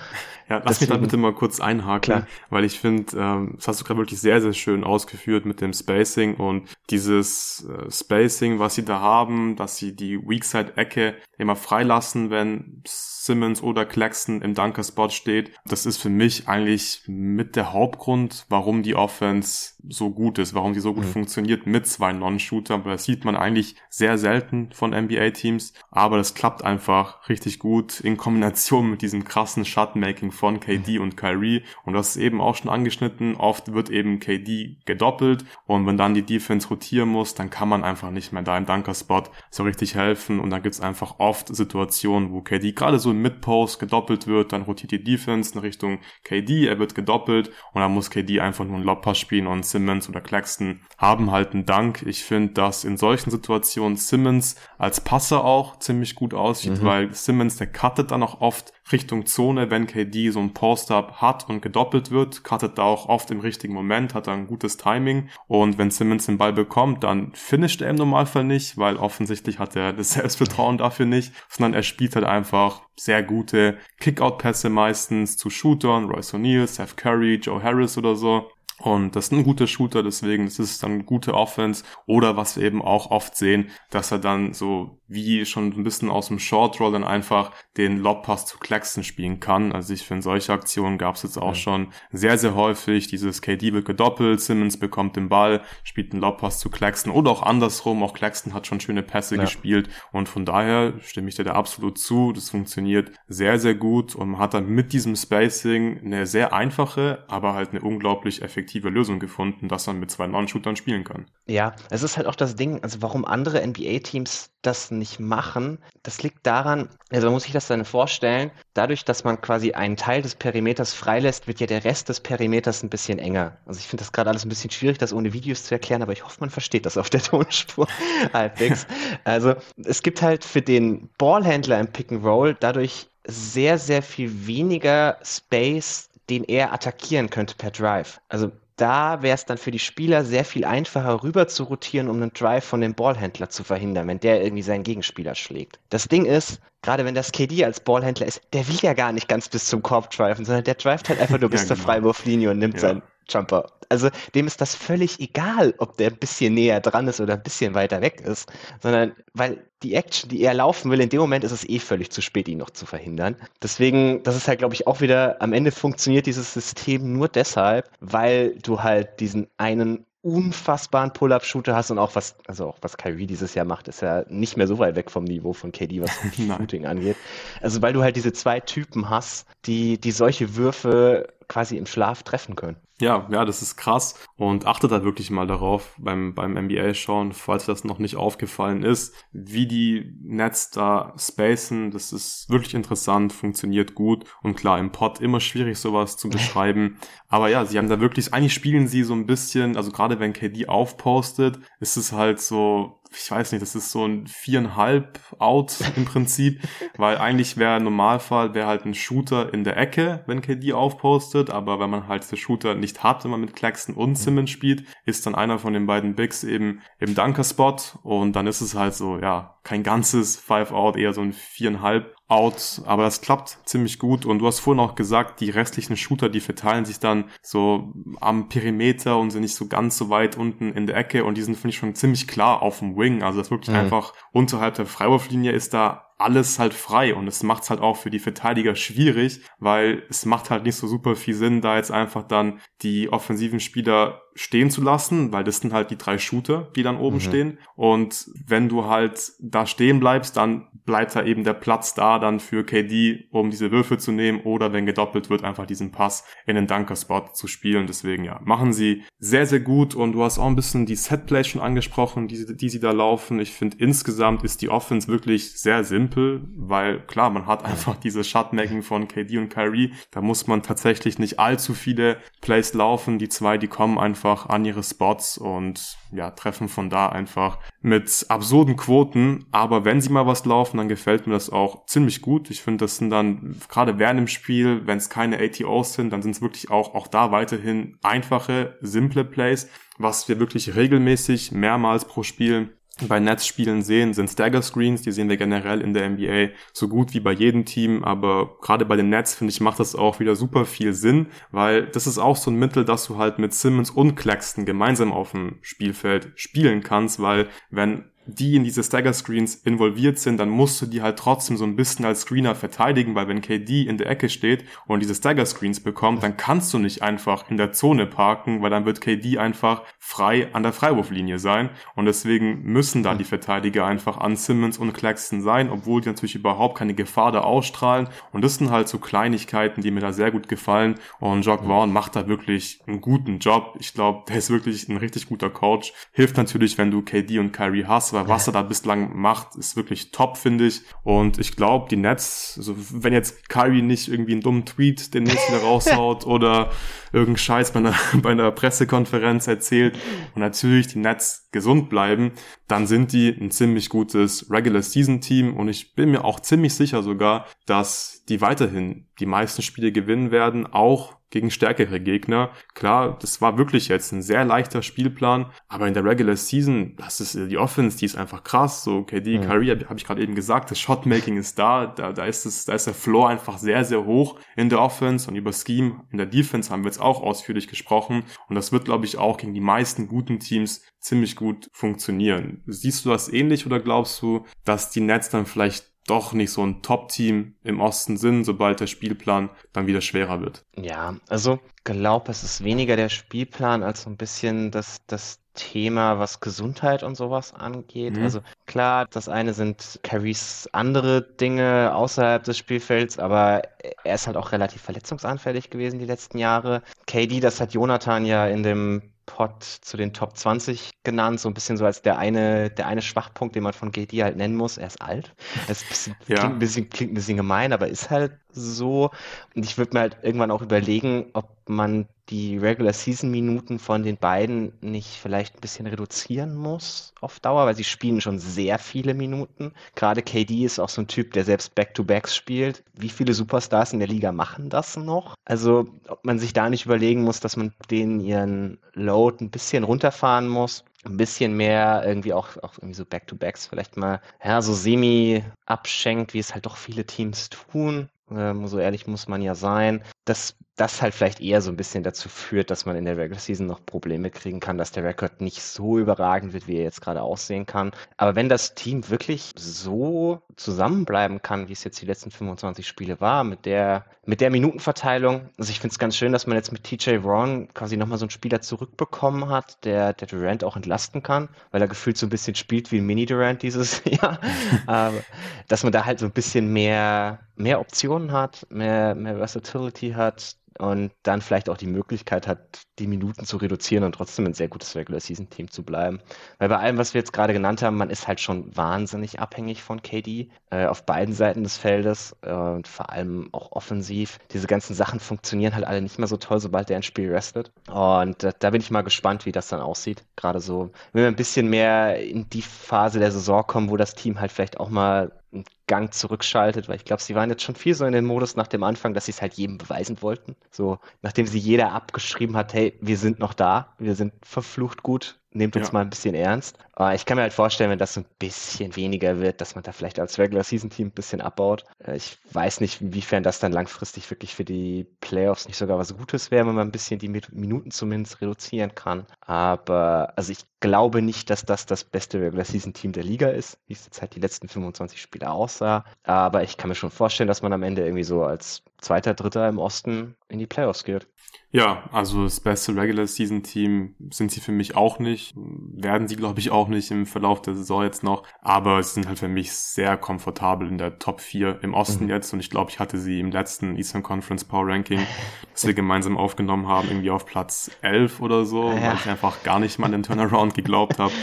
Ja, lass Deswegen, mich da bitte mal kurz einhaken, klar. weil ich finde, ähm, das hast du gerade wirklich sehr, sehr schön ausgeführt mit dem Spacing und dieses äh, Spacing, was sie da haben, dass sie die Weakside-Ecke immer freilassen, wenn Simmons oder Claxton im Dunker-Spot steht. Das ist für mich eigentlich mit der Hauptgrund, warum die Offense so gut ist, warum die so gut mhm. funktioniert mit zwei Non-Shootern. Das sieht man eigentlich sehr selten von NBA-Teams, aber das klappt einfach richtig gut in Kombination mit diesem krassen Shotmaking von KD mhm. und Kyrie. Und das ist eben auch schon angeschnitten. Oft wird eben KD gedoppelt und wenn dann die Defense rotieren muss, dann kann man einfach nicht mehr da im Dunker-Spot so richtig helfen und dann gibt's einfach oft Situationen, wo KD gerade so im Mid-Post gedoppelt wird, dann rotiert die Defense in Richtung KD, er wird gedoppelt und dann muss KD einfach nur einen Lobpass spielen und Simmons oder Claxton haben halt einen Dank. Ich finde, dass in solchen Situationen Simmons als Passer auch ziemlich gut aussieht, mhm. weil Simmons, der cuttet dann auch oft Richtung Zone, wenn KD so ein Post-Up hat und gedoppelt wird, cuttet da auch oft im richtigen Moment, hat da ein gutes Timing und wenn Simmons den Ball bekommt, dann finisht er im Normalfall nicht, weil offensichtlich hat er das Selbstvertrauen dafür nicht, sondern er spielt halt einfach sehr gute Kickout-Pässe meistens zu Shootern, Royce O'Neal, Seth Curry, Joe Harris oder so. Und das ist ein guter Shooter, deswegen das ist dann gute Offense. Oder was wir eben auch oft sehen, dass er dann so wie schon ein bisschen aus dem Short Roll dann einfach den Lobpass zu Claxton spielen kann. Also ich finde, solche Aktionen gab es jetzt auch ja. schon sehr, sehr häufig. Dieses KD wird gedoppelt, Simmons bekommt den Ball, spielt einen Lobpass zu Claxton oder auch andersrum. Auch Claxton hat schon schöne Pässe ja. gespielt. Und von daher stimme ich dir da absolut zu. Das funktioniert sehr, sehr gut und man hat dann mit diesem Spacing eine sehr einfache, aber halt eine unglaublich effektive Lösung gefunden, dass man mit zwei Non-Shootern spielen kann. Ja, es ist halt auch das Ding, also warum andere NBA-Teams das nicht machen, das liegt daran, also man muss sich das dann vorstellen, dadurch, dass man quasi einen Teil des Perimeters freilässt, wird ja der Rest des Perimeters ein bisschen enger. Also ich finde das gerade alles ein bisschen schwierig, das ohne Videos zu erklären, aber ich hoffe, man versteht das auf der Tonspur halbwegs. Also es gibt halt für den Ballhändler im Pick and Roll dadurch sehr, sehr viel weniger Space, den er attackieren könnte per Drive. Also da wäre es dann für die Spieler sehr viel einfacher, rüber zu rotieren, um einen Drive von dem Ballhändler zu verhindern, wenn der irgendwie seinen Gegenspieler schlägt. Das Ding ist, gerade wenn das KD als Ballhändler ist, der will ja gar nicht ganz bis zum Korb driven, sondern der drivet halt einfach nur bis ja, zur genau. Freiwurflinie und nimmt ja. seinen Jumper. Also dem ist das völlig egal, ob der ein bisschen näher dran ist oder ein bisschen weiter weg ist, sondern weil die Action, die er laufen will, in dem Moment ist es eh völlig zu spät, ihn noch zu verhindern. Deswegen, das ist halt, glaube ich, auch wieder, am Ende funktioniert dieses System nur deshalb, weil du halt diesen einen unfassbaren Pull-Up-Shooter hast und auch was, also auch was Kyrie dieses Jahr macht, ist ja nicht mehr so weit weg vom Niveau von KD, was Shooting angeht. Also weil du halt diese zwei Typen hast, die, die solche Würfe quasi im Schlaf treffen können. Ja, ja, das ist krass und achtet da wirklich mal darauf beim, beim NBA schauen, falls das noch nicht aufgefallen ist, wie die Nets da spacen. Das ist wirklich interessant, funktioniert gut und klar, im Pod immer schwierig sowas zu beschreiben. Aber ja, sie haben da wirklich, eigentlich spielen sie so ein bisschen, also gerade wenn KD aufpostet, ist es halt so, ich weiß nicht, das ist so ein viereinhalb Out im Prinzip, weil eigentlich wäre Normalfall, wäre halt ein Shooter in der Ecke, wenn KD aufpostet, aber wenn man halt den Shooter nicht hat, wenn man mit Claxton und Simmons spielt, ist dann einer von den beiden Bigs eben im Dunker-Spot und dann ist es halt so, ja, kein ganzes Five Out, eher so ein viereinhalb out, aber das klappt ziemlich gut. Und du hast vorhin auch gesagt, die restlichen Shooter, die verteilen sich dann so am Perimeter und sind nicht so ganz so weit unten in der Ecke und die sind, finde ich, schon ziemlich klar auf dem Wing. Also das wirklich mhm. einfach unterhalb der Freiwurflinie ist da alles halt frei und es macht es halt auch für die Verteidiger schwierig, weil es macht halt nicht so super viel Sinn, da jetzt einfach dann die offensiven Spieler stehen zu lassen, weil das sind halt die drei Shooter, die dann oben mhm. stehen. Und wenn du halt da stehen bleibst, dann bleibt da eben der Platz da dann für KD, um diese Würfe zu nehmen oder wenn gedoppelt wird, einfach diesen Pass in den Dunker-Spot zu spielen. Deswegen ja, machen sie sehr, sehr gut und du hast auch ein bisschen die Setplay schon angesprochen, die, die sie da laufen. Ich finde insgesamt ist die Offense wirklich sehr simpel, weil klar, man hat einfach diese Shotmaking von KD und Kyrie. Da muss man tatsächlich nicht allzu viele Plays laufen. Die zwei, die kommen einfach an ihre Spots und ja, treffen von da einfach mit absurden Quoten. Aber wenn sie mal was laufen, dann gefällt mir das auch ziemlich gut. Ich finde, das sind dann gerade während dem Spiel, wenn es keine ATOs sind, dann sind es wirklich auch, auch da weiterhin einfache, simple Plays, was wir wirklich regelmäßig mehrmals pro Spiel bei Netzspielen sehen, sind Stagger Screens, die sehen wir generell in der NBA so gut wie bei jedem Team, aber gerade bei den Nets finde ich macht das auch wieder super viel Sinn, weil das ist auch so ein Mittel, dass du halt mit Simmons und Claxton gemeinsam auf dem Spielfeld spielen kannst, weil wenn die in diese Stagger Screens involviert sind, dann musst du die halt trotzdem so ein bisschen als Screener verteidigen, weil wenn KD in der Ecke steht und diese Stagger Screens bekommt, dann kannst du nicht einfach in der Zone parken, weil dann wird KD einfach frei an der Freiwurflinie sein und deswegen müssen da die Verteidiger einfach an Simmons und Claxton sein, obwohl die natürlich überhaupt keine Gefahr da ausstrahlen und das sind halt so Kleinigkeiten, die mir da sehr gut gefallen und Jock Vaughn macht da wirklich einen guten Job. Ich glaube, der ist wirklich ein richtig guter Coach. Hilft natürlich, wenn du KD und Kyrie hast, weil was er da bislang macht, ist wirklich top, finde ich. Und ich glaube, die Nets, also wenn jetzt Kyrie nicht irgendwie einen dummen Tweet den nächsten raushaut oder irgendeinen Scheiß bei einer, bei einer Pressekonferenz erzählt und natürlich die Nets gesund bleiben, dann sind die ein ziemlich gutes Regular Season Team und ich bin mir auch ziemlich sicher sogar, dass die weiterhin die meisten Spiele gewinnen werden, auch gegen stärkere Gegner. Klar, das war wirklich jetzt ein sehr leichter Spielplan, aber in der Regular Season, das ist die Offense, die ist einfach krass. So KD, mhm. Curry, habe ich gerade eben gesagt, das Shotmaking ist da, da, da ist es, da ist der Floor einfach sehr, sehr hoch in der Offense und über Scheme in der Defense haben wir jetzt auch ausführlich gesprochen und das wird, glaube ich, auch gegen die meisten guten Teams ziemlich gut funktionieren. Siehst du das ähnlich oder glaubst du, dass die Nets dann vielleicht doch nicht so ein Top-Team im Osten sind, sobald der Spielplan dann wieder schwerer wird. Ja, also glaube, es ist weniger der Spielplan als so ein bisschen das, das Thema, was Gesundheit und sowas angeht. Mhm. Also klar, das eine sind Carries andere Dinge außerhalb des Spielfelds, aber er ist halt auch relativ verletzungsanfällig gewesen die letzten Jahre. KD, das hat Jonathan ja in dem Pod zu den Top 20 genannt, so ein bisschen so als der eine, der eine Schwachpunkt, den man von KD halt nennen muss. Er ist alt. Das bisschen, ja. klingt, ein bisschen, klingt ein bisschen gemein, aber ist halt so. Und ich würde mir halt irgendwann auch überlegen, ob man die Regular Season Minuten von den beiden nicht vielleicht ein bisschen reduzieren muss auf Dauer, weil sie spielen schon sehr viele Minuten. Gerade KD ist auch so ein Typ, der selbst Back-to-Backs spielt. Wie viele Superstars in der Liga machen das noch? Also, ob man sich da nicht überlegen muss, dass man denen ihren Load ein bisschen runterfahren muss ein bisschen mehr irgendwie auch, auch irgendwie so Back-to-Backs vielleicht mal, ja, so semi abschenkt, wie es halt doch viele Teams tun. Ähm, so ehrlich muss man ja sein. Das das halt vielleicht eher so ein bisschen dazu führt, dass man in der Regular Season noch Probleme kriegen kann, dass der Rekord nicht so überragend wird, wie er jetzt gerade aussehen kann. Aber wenn das Team wirklich so zusammenbleiben kann, wie es jetzt die letzten 25 Spiele war, mit der, mit der Minutenverteilung, also ich finde es ganz schön, dass man jetzt mit TJ Ron quasi nochmal so einen Spieler zurückbekommen hat, der, der Durant auch entlasten kann, weil er gefühlt so ein bisschen spielt wie Mini-Durant dieses Jahr. Aber dass man da halt so ein bisschen mehr, mehr Optionen hat, mehr, mehr Versatility hat, und dann vielleicht auch die Möglichkeit hat, die Minuten zu reduzieren und trotzdem ein sehr gutes Regular Season Team zu bleiben. Weil bei allem, was wir jetzt gerade genannt haben, man ist halt schon wahnsinnig abhängig von KD äh, auf beiden Seiten des Feldes äh, und vor allem auch offensiv. Diese ganzen Sachen funktionieren halt alle nicht mehr so toll, sobald der ein Spiel restet. Und äh, da bin ich mal gespannt, wie das dann aussieht. Gerade so, wenn wir ein bisschen mehr in die Phase der Saison kommen, wo das Team halt vielleicht auch mal einen Gang zurückschaltet, weil ich glaube, sie waren jetzt schon viel so in dem Modus nach dem Anfang, dass sie es halt jedem beweisen wollten. So, nachdem sie jeder abgeschrieben hat, hey, wir sind noch da, wir sind verflucht gut, nehmt uns ja. mal ein bisschen ernst. Aber ich kann mir halt vorstellen, wenn das so ein bisschen weniger wird, dass man da vielleicht als Regular Season Team ein bisschen abbaut. Äh, ich weiß nicht, inwiefern das dann langfristig wirklich für die Playoffs nicht sogar was Gutes wäre, wenn man ein bisschen die Minuten zumindest reduzieren kann. Aber also ich glaube nicht, dass das das beste Regular Season Team der Liga ist, wie es jetzt halt die letzten 25 Spiele aussah. Aber ich kann mir schon vorstellen, dass man am Ende irgendwie so als Zweiter, Dritter im Osten in die Playoffs geht. Ja, also das beste Regular Season Team sind sie für mich auch nicht. Werden sie, glaube ich, auch nicht im Verlauf der Saison jetzt noch. Aber sie sind halt für mich sehr komfortabel in der Top 4 im Osten mhm. jetzt. Und ich glaube, ich hatte sie im letzten Eastern Conference Power Ranking, das wir gemeinsam aufgenommen haben, irgendwie auf Platz 11 oder so, ja. weil ich einfach gar nicht mal an den Turnaround geglaubt habe.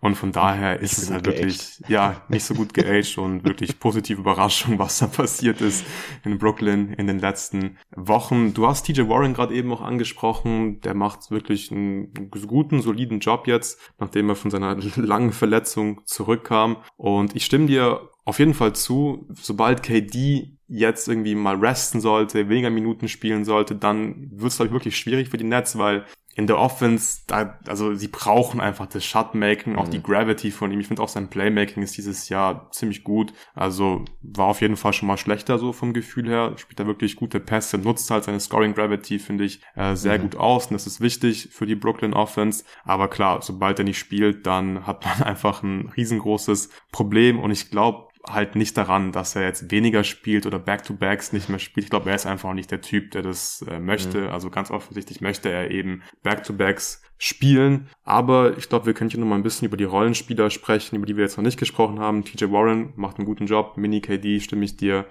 Und von daher ist es halt wirklich, ja, nicht so gut geaged und wirklich positive Überraschung, was da passiert ist in Brooklyn in den letzten Wochen. Du hast TJ Warren gerade eben noch angesprochen. Der macht wirklich einen guten, soliden Job jetzt, nachdem er von seiner langen Verletzung zurückkam. Und ich stimme dir auf jeden Fall zu, sobald KD jetzt irgendwie mal resten sollte, weniger Minuten spielen sollte, dann wird es, glaube ich, wirklich schwierig für die Nets, weil in der Offense, da, also sie brauchen einfach das Shotmaking, auch mhm. die Gravity von ihm. Ich finde auch sein Playmaking ist dieses Jahr ziemlich gut. Also war auf jeden Fall schon mal schlechter so vom Gefühl her. Spielt da wirklich gute Pässe, nutzt halt seine Scoring Gravity, finde ich, äh, sehr mhm. gut aus. Und das ist wichtig für die Brooklyn Offense. Aber klar, sobald er nicht spielt, dann hat man einfach ein riesengroßes Problem. Und ich glaube, halt nicht daran, dass er jetzt weniger spielt oder Back-to-Backs nicht mehr spielt. Ich glaube, er ist einfach auch nicht der Typ, der das äh, möchte. Mhm. Also ganz offensichtlich möchte er eben Back-to-Backs spielen. Aber ich glaube, wir können hier noch mal ein bisschen über die Rollenspieler sprechen, über die wir jetzt noch nicht gesprochen haben. TJ Warren macht einen guten Job. Mini KD stimme ich dir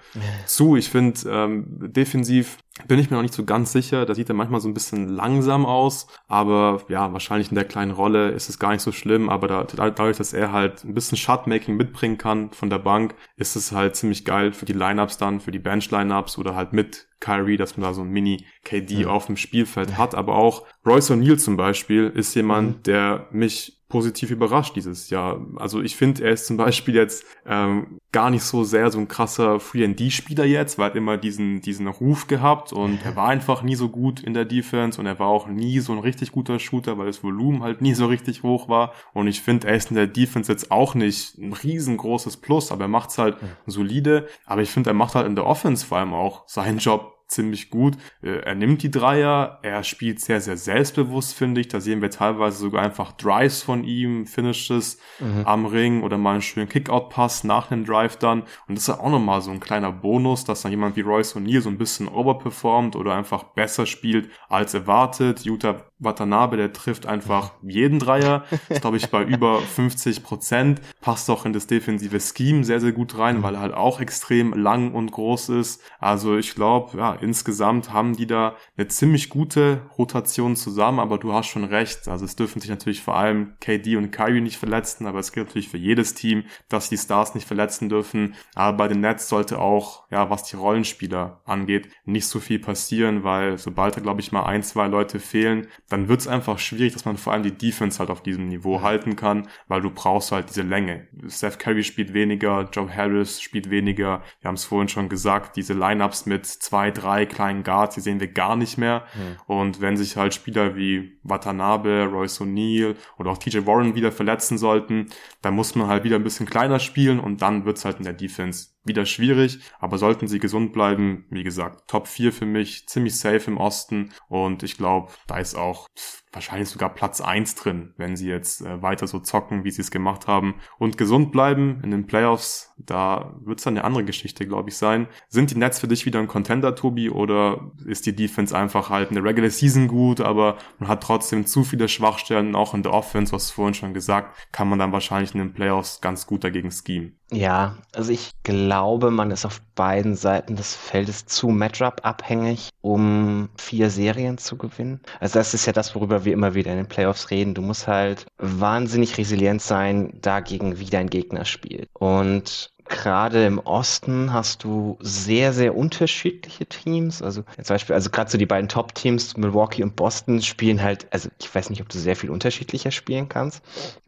zu. Ich finde, ähm, defensiv bin ich mir noch nicht so ganz sicher. Da sieht er manchmal so ein bisschen langsam aus. Aber ja, wahrscheinlich in der kleinen Rolle ist es gar nicht so schlimm. Aber da, dadurch, dass er halt ein bisschen Shotmaking mitbringen kann von der Bank, ist es halt ziemlich geil für die Lineups dann, für die Bench-Lineups oder halt mit Kyrie, dass man da so ein Mini-KD ja. auf dem Spielfeld hat. Aber auch Royce O'Neal zum Beispiel ist jemand, mhm. der mich positiv überrascht dieses Jahr. Also ich finde, er ist zum Beispiel jetzt ähm, gar nicht so sehr so ein krasser Free-and-D-Spieler jetzt, weil er immer diesen, diesen Ruf gehabt und er war einfach nie so gut in der Defense und er war auch nie so ein richtig guter Shooter, weil das Volumen halt nie so richtig hoch war. Und ich finde, er ist in der Defense jetzt auch nicht ein riesengroßes Plus, aber er macht's halt solide. Aber ich finde, er macht halt in der Offense vor allem auch seinen Job ziemlich gut. Äh, er nimmt die Dreier, er spielt sehr, sehr selbstbewusst, finde ich. Da sehen wir teilweise sogar einfach Drives von ihm, Finishes mhm. am Ring oder mal einen schönen Kickout-Pass nach einem Drive dann. Und das ist ja auch nochmal so ein kleiner Bonus, dass dann jemand wie Royce O'Neal so ein bisschen overperformt oder einfach besser spielt als erwartet. Utah Watanabe, der trifft einfach jeden Dreier. Ist, glaube ich, bei über 50 Prozent. Passt auch in das defensive Scheme sehr, sehr gut rein, weil er halt auch extrem lang und groß ist. Also ich glaube, ja, insgesamt haben die da eine ziemlich gute Rotation zusammen, aber du hast schon recht. Also es dürfen sich natürlich vor allem KD und Kyrie nicht verletzen, aber es gilt natürlich für jedes Team, dass die Stars nicht verletzen dürfen. Aber bei den Nets sollte auch, ja, was die Rollenspieler angeht, nicht so viel passieren, weil sobald da, glaube ich, mal ein, zwei Leute fehlen, dann wird es einfach schwierig, dass man vor allem die Defense halt auf diesem Niveau halten kann, weil du brauchst halt diese Länge. Steph Curry spielt weniger, Joe Harris spielt weniger. Wir haben es vorhin schon gesagt, diese Lineups mit zwei, drei kleinen Guards, die sehen wir gar nicht mehr. Mhm. Und wenn sich halt Spieler wie Watanabe, Royce O'Neal oder auch TJ Warren wieder verletzen sollten, dann muss man halt wieder ein bisschen kleiner spielen und dann wird's halt in der Defense wieder schwierig, aber sollten sie gesund bleiben, wie gesagt, Top 4 für mich, ziemlich safe im Osten und ich glaube, da ist auch wahrscheinlich sogar Platz eins drin, wenn sie jetzt äh, weiter so zocken, wie sie es gemacht haben und gesund bleiben in den Playoffs. Da wird es dann eine andere Geschichte, glaube ich, sein. Sind die Nets für dich wieder ein Contender, Tobi, oder ist die Defense einfach halt eine Regular Season gut, aber man hat trotzdem zu viele Schwachstellen, auch in der Offense, was vorhin schon gesagt, kann man dann wahrscheinlich in den Playoffs ganz gut dagegen schemen. Ja, also ich glaube, man ist auf beiden Seiten des Feldes zu Matchup abhängig, um vier Serien zu gewinnen. Also das ist ja das, worüber wir immer wieder in den Playoffs reden. Du musst halt wahnsinnig resilient sein dagegen, wie dein Gegner spielt. Und gerade im Osten hast du sehr, sehr unterschiedliche Teams. Also zum Beispiel, also gerade so die beiden Top-Teams, Milwaukee und Boston, spielen halt, also ich weiß nicht, ob du sehr viel unterschiedlicher spielen kannst.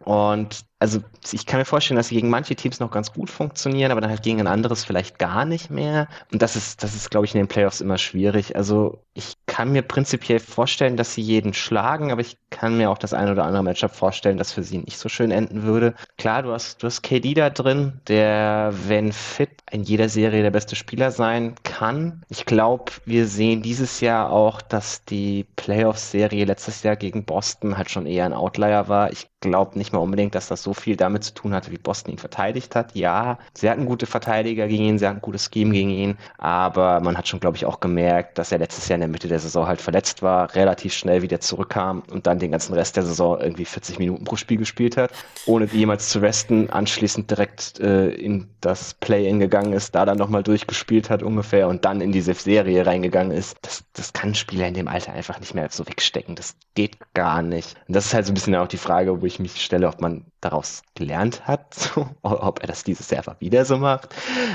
Und also ich kann mir vorstellen, dass sie gegen manche Teams noch ganz gut funktionieren, aber dann halt gegen ein anderes vielleicht gar nicht mehr. Und das ist, das ist, glaube ich, in den Playoffs immer schwierig. Also ich kann mir prinzipiell vorstellen, dass sie jeden schlagen, aber ich kann mir auch das eine oder andere Matchup vorstellen, das für sie nicht so schön enden würde. Klar, du hast, du hast KD da drin, der, wenn fit, in jeder Serie der beste Spieler sein kann. Ich glaube, wir sehen dieses Jahr auch, dass die Playoff-Serie letztes Jahr gegen Boston halt schon eher ein Outlier war. Ich glaube nicht mal unbedingt, dass das so viel damit zu tun hatte, wie Boston ihn verteidigt hat. Ja, sie hatten gute Verteidiger gegen ihn, sie hatten ein gutes Scheme gegen ihn, aber man hat schon, glaube ich, auch gemerkt, dass er letztes Jahr in der Mitte der Saison halt verletzt war, relativ schnell wieder zurückkam und dann den ganzen Rest der Saison irgendwie 40 Minuten pro Spiel gespielt hat, ohne jemals zu resten, anschließend direkt äh, in das Play-In gegangen ist, da dann nochmal durchgespielt hat ungefähr und dann in diese Serie reingegangen ist. Das, das kann ein Spieler in dem Alter einfach nicht mehr so wegstecken. Das geht gar nicht. Und das ist halt so ein bisschen auch die Frage, wo ich mich stelle, ob man daraus gelernt hat, so, ob er das dieses Jahr einfach wieder so macht.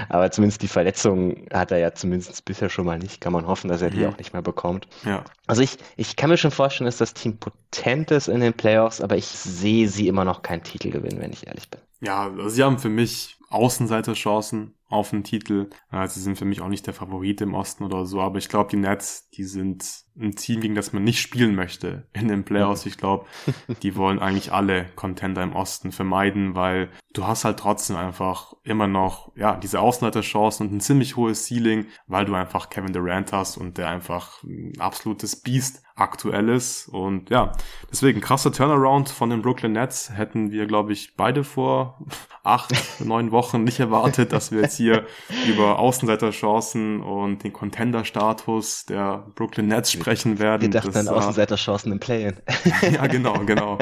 Aber zumindest die Verletzung hat er ja zumindest bisher schon mal nicht. Kann man hoffen, dass er die mhm. auch nicht mehr bekommt. Ja. Also ich, ich kann mir schon vorstellen, dass das Team potent ist in den Playoffs, aber ich sehe sie immer noch keinen Titel gewinnen, wenn ich ehrlich bin. Ja, also sie haben für mich Außenseiterchancen auf den Titel. Sie sind für mich auch nicht der Favorit im Osten oder so, aber ich glaube, die Nets, die sind ein Team, gegen das man nicht spielen möchte in den Playoffs. Ich glaube, die wollen eigentlich alle Contender im Osten vermeiden, weil du hast halt trotzdem einfach immer noch, ja, diese Außenleiterchancen und ein ziemlich hohes Ceiling, weil du einfach Kevin Durant hast und der einfach ein absolutes Biest aktuell ist. Und ja, deswegen krasser Turnaround von den Brooklyn Nets hätten wir, glaube ich, beide vor acht, neun Wochen nicht erwartet, dass wir jetzt hier über Außenseiterchancen und den Contender-Status der Brooklyn Nets sprechen werden. Wir dachten an Außenseiterchancen im Play-In. ja, genau, genau.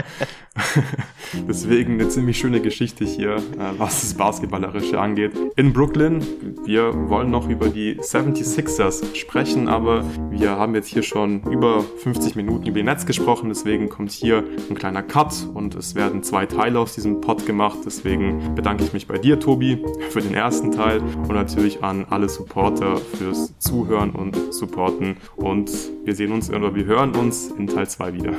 Deswegen eine ziemlich schöne Geschichte hier, äh, was das Basketballerische angeht. In Brooklyn, wir wollen noch über die 76ers sprechen, aber wir haben jetzt hier schon über 50 Minuten über die Netz gesprochen, deswegen kommt hier ein kleiner Cut und es werden zwei Teile aus diesem Pod gemacht. Deswegen bedanke ich mich bei dir, Tobi, für den ersten Teil und natürlich an alle Supporter fürs Zuhören und Supporten und wir sehen uns oder wir hören uns in Teil 2 wieder.